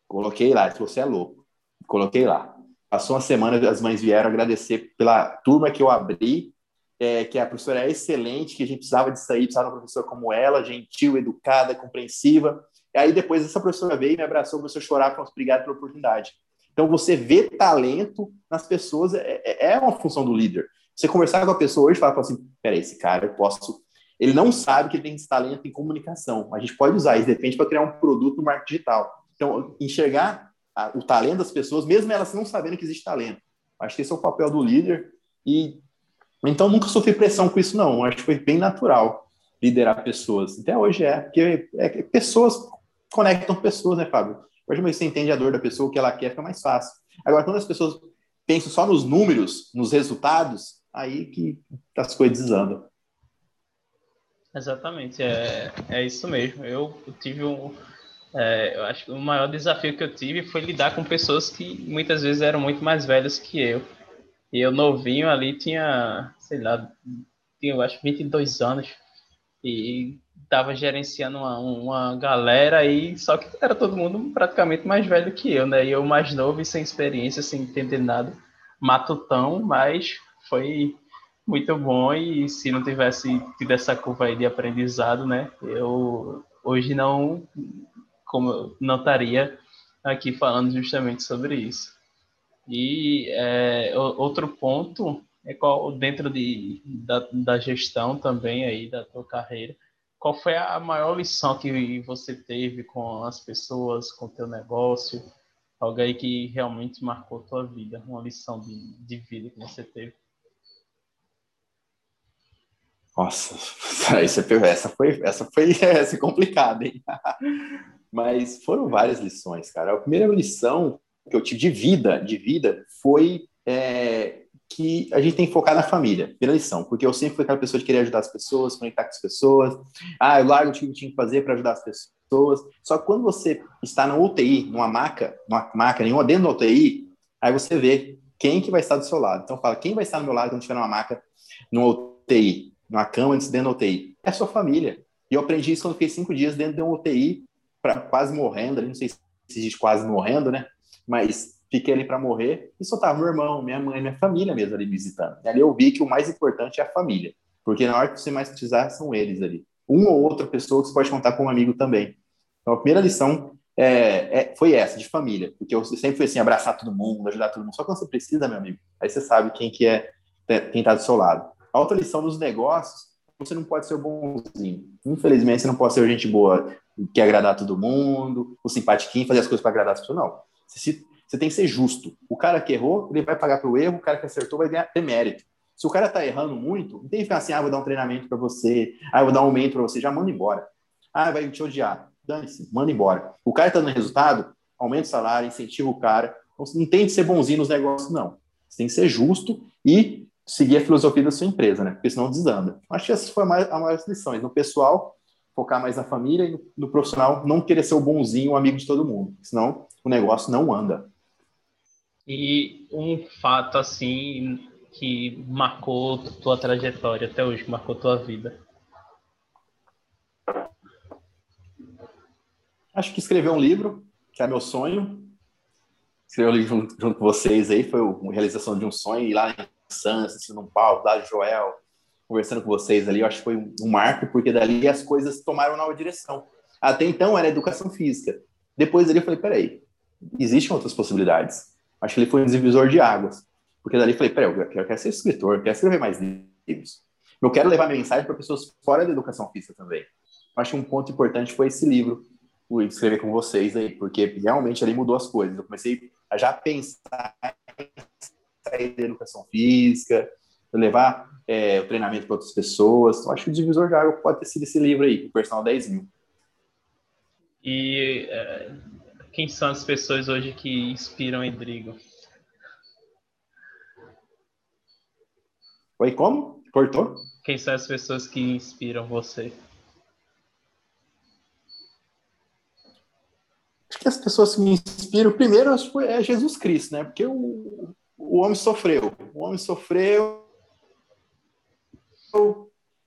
Coloquei lá, ele falou, você é louco. Coloquei lá. Passou uma semana, as mães vieram agradecer pela turma que eu abri, é, que a professora é excelente, que a gente precisava de sair, precisava de uma professora como ela, gentil, educada, compreensiva. E aí depois essa professora veio, me abraçou, começou a chorar, falou, obrigado pela oportunidade. Então você vê talento nas pessoas é, é, é uma função do líder. Você conversar com a pessoa hoje e falar assim, peraí, esse cara eu posso... Ele não sabe que ele tem esse talento em comunicação. A gente pode usar isso, de repente, para criar um produto no marketing digital. Então, enxergar a, o talento das pessoas, mesmo elas não sabendo que existe talento. Acho que esse é o papel do líder. E então nunca sofri pressão com isso, não. Acho que foi bem natural liderar pessoas. Até hoje é, porque é, é, pessoas conectam pessoas, né, Fábio? Hoje você entende a dor da pessoa, o que ela quer, fica mais fácil. Agora, quando as pessoas pensam só nos números, nos resultados, aí que as coisas desandam. Exatamente, é, é isso mesmo. Eu tive um. É, eu acho que o maior desafio que eu tive foi lidar com pessoas que muitas vezes eram muito mais velhas que eu. E eu novinho ali tinha, sei lá, tinha, eu acho 22 anos. E estava gerenciando uma, uma galera aí, só que era todo mundo praticamente mais velho que eu, né? E eu mais novo e sem experiência, sem entender nada, matutão, mas foi muito bom e se não tivesse tido essa curva aí de aprendizado, né? Eu hoje não como não estaria aqui falando justamente sobre isso. E é, outro ponto é qual dentro de, da, da gestão também aí da tua carreira, qual foi a maior lição que você teve com as pessoas, com o teu negócio, algo aí que realmente marcou tua vida, uma lição de, de vida que você teve? Nossa, [LAUGHS] essa foi, essa foi, [LAUGHS] essa foi essa complicada, hein? Mas foram várias lições, cara. A primeira lição que eu tive de vida, de vida, foi é, que a gente tem que focar na família, pela lição, porque eu sempre fui aquela pessoa que queria ajudar as pessoas, conectar com as pessoas, ah, eu largo o que eu tinha que fazer para ajudar as pessoas. Só que quando você está na UTI, numa maca, numa maca nenhuma, dentro da UTI, aí você vê quem que vai estar do seu lado. Então fala, quem vai estar do meu lado quando estiver numa maca, numa UTI, numa cama dentro da UTI? É a sua família. E eu aprendi isso quando fiquei cinco dias dentro de uma UTI, pra, quase morrendo, não sei se existe quase morrendo, né? Mas fiquei ali para morrer e só tava meu irmão, minha mãe, minha família mesmo ali visitando. E ali eu vi que o mais importante é a família, porque na hora que você mais precisar são eles ali. Uma ou outra pessoa que você pode contar com um amigo também. Então a primeira lição é, é, foi essa, de família, porque eu sempre fui assim, abraçar todo mundo, ajudar todo mundo. Só quando você precisa, meu amigo, aí você sabe quem que é, quem está do seu lado. A outra lição nos negócios, você não pode ser bonzinho. Infelizmente, você não pode ser gente boa, que agradar todo mundo, o simpatiquinho, fazer as coisas para agradar as pessoas. Não. Você, você tem que ser justo. O cara que errou, ele vai pagar pelo erro, o cara que acertou vai ganhar, ter mérito. Se o cara está errando muito, não tem que ficar assim, ah, vou dar um treinamento para você, ah, vou dar um aumento para você, já manda embora. Ah, vai te odiar. Dane-se, manda embora. O cara está dando resultado, aumenta o salário, incentiva o cara, Não tem de ser bonzinho nos negócios, não. Você tem que ser justo e seguir a filosofia da sua empresa, né? Porque senão desanda. Acho que essa foi a maior, a maior lições. No pessoal, focar mais na família e no, profissional, não querer ser o bonzinho, o amigo de todo mundo. Senão o negócio não anda. E um fato, assim, que marcou tua trajetória até hoje, que marcou tua vida? Acho que escrever um livro, que é meu sonho. Escrever um livro junto, junto com vocês aí, foi a realização de um sonho. Ir lá em Santos, assistindo um pau, da Joel, conversando com vocês ali, eu acho que foi um, marco, porque dali as coisas tomaram nova direção. Até então era educação física. Depois ali eu falei, peraí, existem outras possibilidades. Acho que ele foi um divisor de águas. Porque dali eu falei, peraí, eu quero ser escritor, eu quero escrever mais livros. Eu quero levar minha mensagem para pessoas fora da educação física também. Acho que um ponto importante foi esse livro, o escrever com vocês aí, porque realmente ali mudou as coisas. Eu comecei a já pensar em sair da educação física, levar é, o treinamento para outras pessoas. Então, acho que o divisor de água pode ter sido esse livro aí, o Personal 10 mil. E é, quem são as pessoas hoje que inspiram Endrigo? Oi, como? Cortou? Quem são as pessoas que inspiram você? Acho que as pessoas que me inspiram, primeiro, acho que é Jesus Cristo, né? Porque o, o homem sofreu. O homem sofreu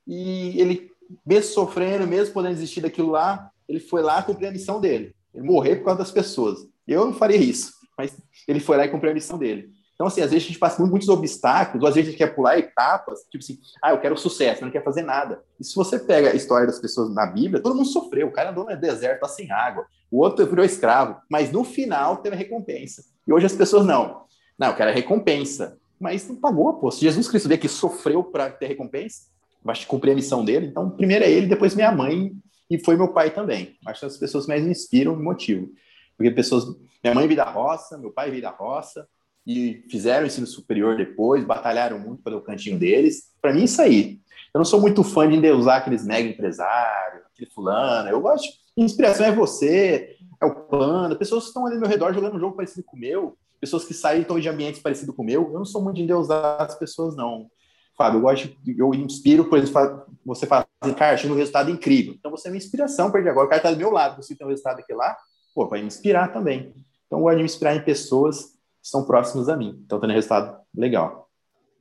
e ele, mesmo sofrendo, mesmo podendo desistir daquilo lá, ele foi lá cumprir a missão dele. Ele morreu por causa das pessoas. Eu não faria isso, mas ele foi lá e cumpriu a missão dele. Então, assim, às vezes a gente passa por muitos obstáculos, ou às vezes a gente quer pular etapas, tipo assim, ah, eu quero sucesso, não quer fazer nada. E se você pega a história das pessoas na Bíblia, todo mundo sofreu. O cara andou no deserto, tá sem água. O outro virou escravo. Mas no final teve a recompensa. E hoje as pessoas não. Não, eu quero a recompensa. Mas não pagou, pô. Se Jesus Cristo veio que sofreu para ter recompensa, vai cumprir a missão dele. Então, primeiro é ele, depois minha mãe e foi meu pai também. Acho que as pessoas mais me inspiram e motivam. Porque pessoas. Minha mãe veio da roça, meu pai veio da roça e fizeram ensino superior depois, batalharam muito pelo cantinho deles. Para mim, isso aí. Eu não sou muito fã de endeusar aqueles mega empresários, aquele fulano. Eu gosto. Inspiração é você, é o plano. Pessoas que estão ali ao meu redor jogando um jogo parecido com o meu, pessoas que saem de ambientes parecidos com o meu. Eu não sou muito de endeusar as pessoas, não. Fábio, eu gosto, eu inspiro, por exemplo, você fala assim, cara, tive um resultado incrível. Então você é uma inspiração para agora. O cara está do meu lado, você tem um resultado aqui lá, pô, vai me inspirar também. Então eu gosto de me inspirar em pessoas estão próximos a mim. Então, tendo resultado legal.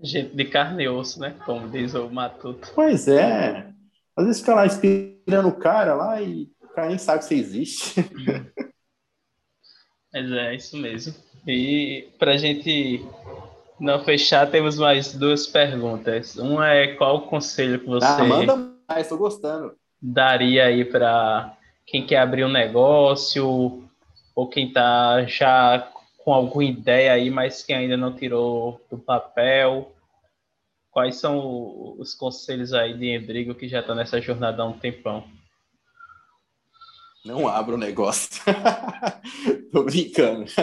Gente de carne e osso, né? Como diz o Matuto. Pois é. Às vezes fica lá inspirando o cara lá e o cara nem sabe que você existe. Mas é isso mesmo. E para a gente não fechar, temos mais duas perguntas. Uma é qual o conselho que você. Ah, manda mais, estou gostando. Daria aí para quem quer abrir um negócio ou quem está já com alguma ideia aí, mas que ainda não tirou do papel? Quais são os conselhos aí de Endrigo que já está nessa jornada há um tempão? Não abra o negócio. [LAUGHS] Tô brincando. [LAUGHS]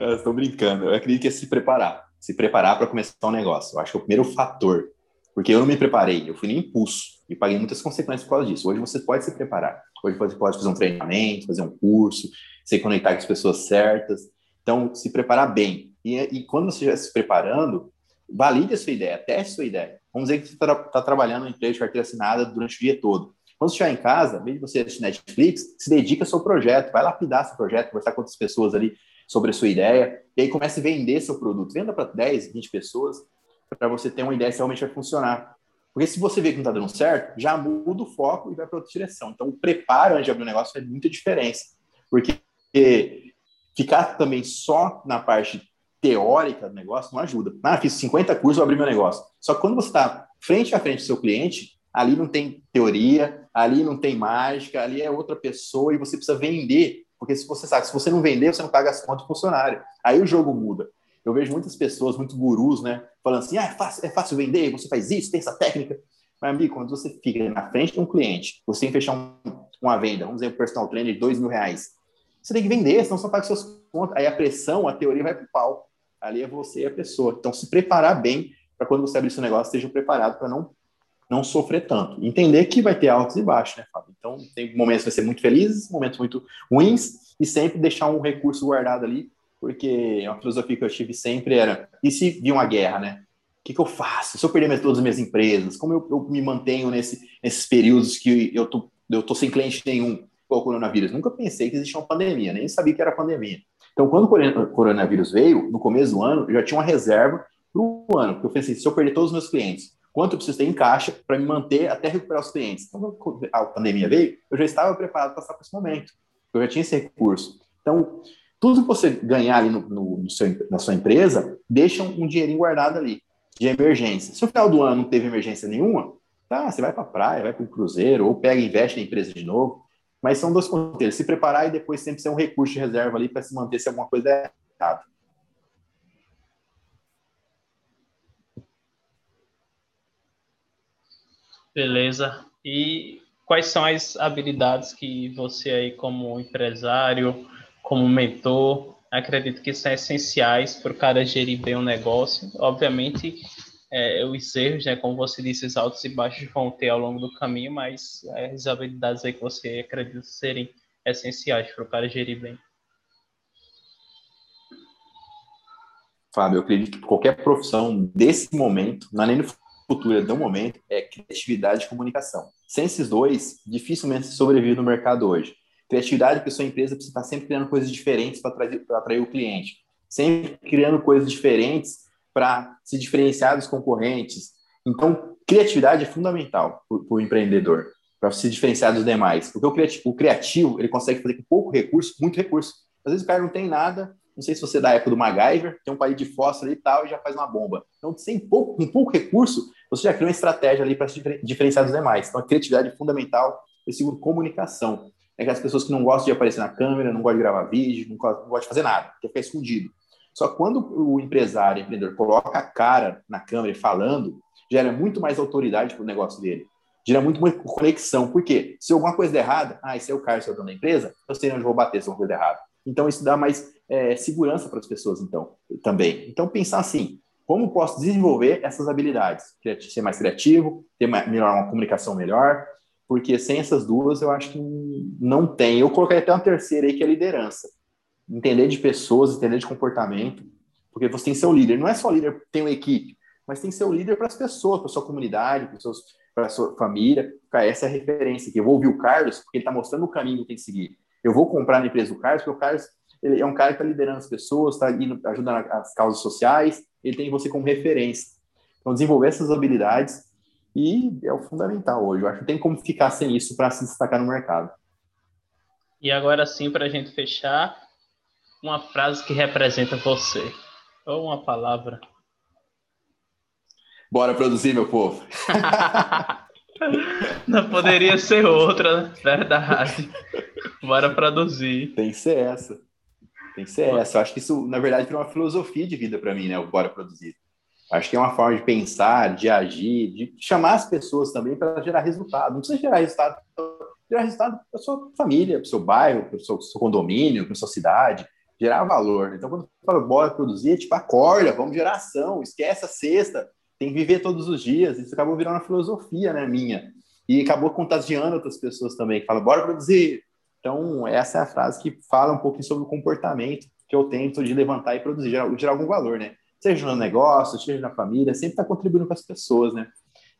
Estou brincando. Eu acredito que é se preparar. Se preparar para começar um negócio. Eu acho que é o primeiro fator. Porque eu não me preparei, eu fui no impulso e paguei muitas consequências por causa disso. Hoje você pode se preparar. Hoje você pode fazer um treinamento, fazer um curso, se conectar com as pessoas certas. Então, se preparar bem. E, e quando você estiver se preparando, valide a sua ideia, teste a sua ideia. Vamos dizer que você está tá trabalhando em empresa de carteira assinada durante o dia todo. Quando você estiver em casa, de você assistir Netflix, se dedica ao seu projeto, vai lapidar seu projeto, conversar com outras pessoas ali sobre a sua ideia, e aí comece a vender seu produto. Venda para 10, 20 pessoas, para você ter uma ideia se realmente vai funcionar. Porque se você vê que não está dando certo, já muda o foco e vai para outra direção. Então, o preparo antes de abrir o um negócio faz muita diferença. Porque ficar também só na parte teórica do negócio não ajuda. Ah, fiz 50 cursos, vou abrir meu negócio. Só que quando você está frente a frente do seu cliente, ali não tem teoria, ali não tem mágica, ali é outra pessoa e você precisa vender. Porque se você sabe, se você não vender, você não paga as contas do funcionário. Aí o jogo muda. Eu vejo muitas pessoas, muitos gurus, né, falando assim: ah, é fácil, é fácil vender, você faz isso, tem essa técnica. Mas, amigo, quando você fica na frente de um cliente, você tem que fechar um, uma venda, vamos dizer, um personal trainer de dois mil reais. Você tem que vender, senão você paga suas contas. Aí a pressão, a teoria vai para o pau. Ali é você e a pessoa. Então, se preparar bem para quando você abrir seu negócio, esteja preparado para não, não sofrer tanto. Entender que vai ter altos e baixos, né, Fábio? Então, tem momentos que vai ser muito felizes, momentos muito ruins, e sempre deixar um recurso guardado ali, porque uma filosofia que eu tive sempre era: e se vir uma guerra, né? O que, que eu faço? Se eu perder todas as minhas empresas, como eu, eu me mantenho nesse, nesses períodos que eu tô, eu tô sem cliente nenhum com o coronavírus? Nunca pensei que existia uma pandemia, nem sabia que era pandemia. Então, quando o coronavírus veio, no começo do ano, eu já tinha uma reserva para o ano, porque eu pensei, se eu perder todos os meus clientes, quanto eu preciso ter em caixa para me manter até recuperar os clientes? Então, quando a pandemia veio, eu já estava preparado para passar por esse momento, eu já tinha esse recurso. Então, tudo que você ganhar ali no, no, no seu, na sua empresa, deixa um, um dinheirinho guardado ali de emergência. Se no final do ano não teve emergência nenhuma, tá, você vai para a praia, vai para o cruzeiro, ou pega e investe na empresa de novo. Mas são dois pontos. Se preparar e depois sempre ser um recurso de reserva ali para se manter se alguma coisa der errado. Beleza. E quais são as habilidades que você aí como empresário, como mentor, acredito que são essenciais para o cara gerir bem o negócio. Obviamente, é, os erros, né, como você disse, os altos e baixos vão ter ao longo do caminho, mas as habilidades aí que você acredita serem essenciais para o cara gerir bem. Fábio, eu acredito que qualquer profissão desse momento, não é nem no é do momento, é criatividade e comunicação. Sem esses dois, dificilmente se sobrevive no mercado hoje. Criatividade, porque sua empresa precisa estar sempre criando coisas diferentes para atrair, atrair o cliente. Sempre criando coisas diferentes para se diferenciar dos concorrentes. Então, criatividade é fundamental para o empreendedor, para se diferenciar dos demais. Porque o criativo, o criativo, ele consegue fazer com pouco recurso, muito recurso. Às vezes o cara não tem nada, não sei se você é da época do MacGyver, tem um palito de fósforo e tal, e já faz uma bomba. Então, sem pouco, com pouco recurso, você já cria uma estratégia ali para se diferenciar dos demais. Então, a criatividade é fundamental. Eu segundo comunicação. É aquelas pessoas que não gostam de aparecer na câmera, não gostam de gravar vídeo, não gostam de fazer nada, quer ficar escondido. Só que quando o empresário, o empreendedor, coloca a cara na câmera e falando, gera muito mais autoridade para o negócio dele. Gera muito mais conexão. Por quê? Se alguma coisa der errada, ah, esse é o Carlos, é o dono da empresa, eu sei onde vou bater se alguma coisa der errada. Então, isso dá mais é, segurança para as pessoas, então, também. Então, pensar assim, como posso desenvolver essas habilidades? Ser mais criativo, ter melhor uma comunicação melhor, porque sem essas duas eu acho que não tem. Eu colocaria até uma terceira aí, que é liderança entender de pessoas, entender de comportamento, porque você tem que ser o líder. Não é só líder, tem uma equipe, mas tem que ser o líder para as pessoas, para sua comunidade, para a sua família. Essa é a referência aqui. Eu vou ouvir o Carlos, porque ele está mostrando o caminho que tem que seguir. Eu vou comprar na empresa do Carlos, porque o Carlos ele é um cara que está liderando as pessoas, está ajudando as causas sociais, ele tem você como referência. Então, desenvolver essas habilidades e é o fundamental hoje. Eu acho que tem como ficar sem isso para se destacar no mercado. E agora sim, para a gente fechar, uma frase que representa você. Ou uma palavra. Bora produzir, meu povo. [LAUGHS] Não poderia ser outra, verdade. Bora produzir. Tem que ser essa. Tem que ser essa. Eu acho que isso, na verdade, é uma filosofia de vida para mim, né? O bora produzir. Acho que é uma forma de pensar, de agir, de chamar as pessoas também para gerar resultado. Não precisa gerar resultado, gerar resultado para sua família, para o seu bairro, para o seu, seu condomínio, para a sua cidade gerar valor. Então, quando fala bora produzir, é tipo, acorda, vamos gerar ação, esquece a sexta, tem que viver todos os dias. Isso acabou virando uma filosofia, né, minha. E acabou contagiando outras pessoas também, que falam, bora produzir. Então, essa é a frase que fala um pouquinho sobre o comportamento que eu tento de levantar e produzir, gerar, gerar algum valor, né? Seja no negócio, seja na família, sempre está contribuindo com as pessoas, né?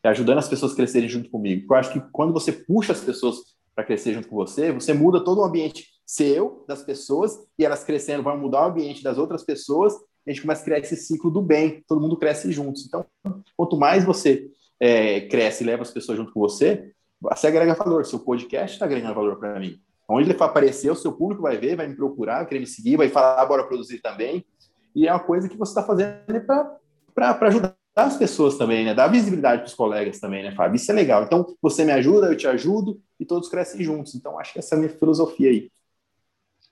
E ajudando as pessoas a crescerem junto comigo. Eu acho que quando você puxa as pessoas para crescer junto com você, você muda todo o ambiente seu, das pessoas, e elas crescendo vão mudar o ambiente das outras pessoas, a gente começa a criar esse ciclo do bem, todo mundo cresce juntos. Então, quanto mais você é, cresce e leva as pessoas junto com você, você agrega valor. Seu podcast está agregando valor para mim. Onde ele aparecer, o seu público vai ver, vai me procurar, vai querer me seguir, vai falar, ah, bora produzir também. E é uma coisa que você está fazendo para ajudar as pessoas também, né? Dar visibilidade para os colegas também, né, Fábio? Isso é legal. Então, você me ajuda, eu te ajudo e todos crescem juntos. Então, acho que essa é a minha filosofia aí.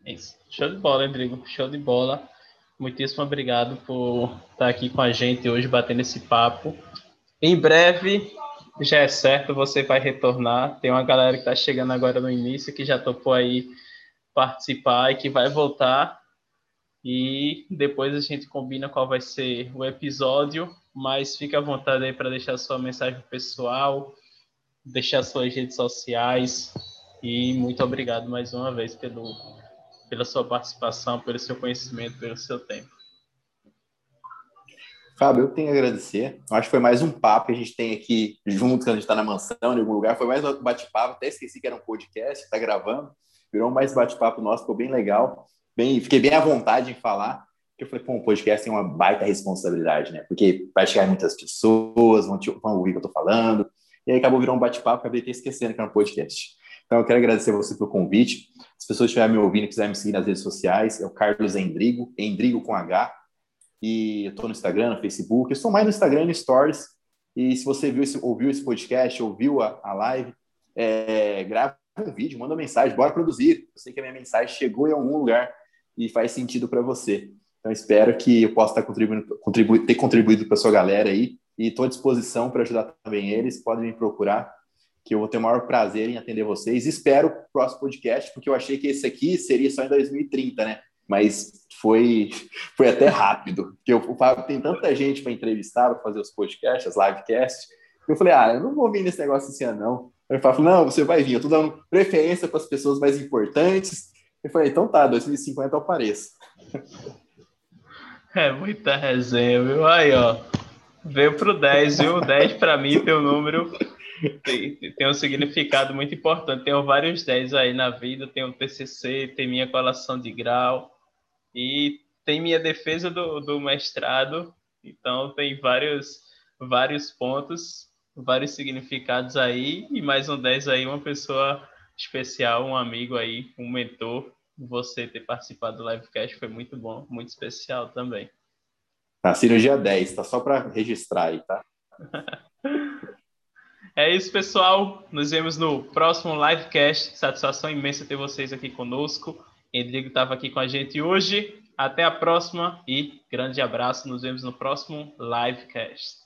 Isso. Show de bola, Rodrigo. Show de bola. Muitíssimo obrigado por estar aqui com a gente hoje, batendo esse papo. Em breve, já é certo, você vai retornar. Tem uma galera que está chegando agora no início, que já topou aí participar e que vai voltar. E depois a gente combina qual vai ser o episódio, mas fique à vontade aí para deixar sua mensagem pessoal, deixar suas redes sociais, E muito obrigado mais uma vez pelo, pela sua participação, pelo seu conhecimento, pelo seu tempo. Fábio, eu tenho a agradecer. Eu acho que foi mais um papo que a gente tem aqui junto, quando a gente está na mansão, em algum lugar. Foi mais um bate-papo. Até esqueci que era um podcast, está gravando. Virou mais bate-papo nosso, ficou bem legal. Bem, fiquei bem à vontade em falar. Eu falei, pô, um podcast tem uma baita responsabilidade, né? Porque vai chegar muitas pessoas, vão, te, vão ouvir o que eu tô falando. E aí acabou virando um bate-papo, acabei até esquecendo que era um podcast. Então eu quero agradecer você pelo convite. Se as pessoas estiverem me ouvindo e quiserem me seguir nas redes sociais, é o Carlos Endrigo, Endrigo com H. E eu tô no Instagram, no Facebook. Eu estou mais no Instagram no Stories. E se você viu esse, ouviu esse podcast, ouviu a, a live, é, grava um vídeo, manda uma mensagem, bora produzir. Eu sei que a minha mensagem chegou em algum lugar e faz sentido para você. Então, espero que eu possa estar contribuindo, contribu ter contribuído para sua galera aí e estou à disposição para ajudar também eles. Podem me procurar, que eu vou ter o maior prazer em atender vocês. Espero o próximo podcast, porque eu achei que esse aqui seria só em 2030, né? Mas foi, [LAUGHS] foi até rápido, porque eu, tem tanta gente para entrevistar, para fazer os podcasts, as livecasts, eu falei, ah, eu não vou vir nesse negócio esse ano, não. Ele falou, não, você vai vir, eu estou dando preferência para as pessoas mais importantes. Eu falei, então tá, 2050 eu apareço. É muita resenha, viu? Aí, ó. Veio pro 10, viu? 10 para mim tem um número. Tem, tem, um significado muito importante. Tenho vários 10 aí na vida. Tem o TCC, tem minha colação de grau e tem minha defesa do, do mestrado. Então, tem vários, vários pontos, vários significados aí. E mais um 10 aí, uma pessoa especial, um amigo aí, um mentor você ter participado do livecast foi muito bom, muito especial também. A cirurgia 10, tá só para registrar aí, tá? [LAUGHS] é isso, pessoal. Nos vemos no próximo livecast. Satisfação imensa ter vocês aqui conosco. Rodrigo estava aqui com a gente hoje. Até a próxima e grande abraço. Nos vemos no próximo livecast.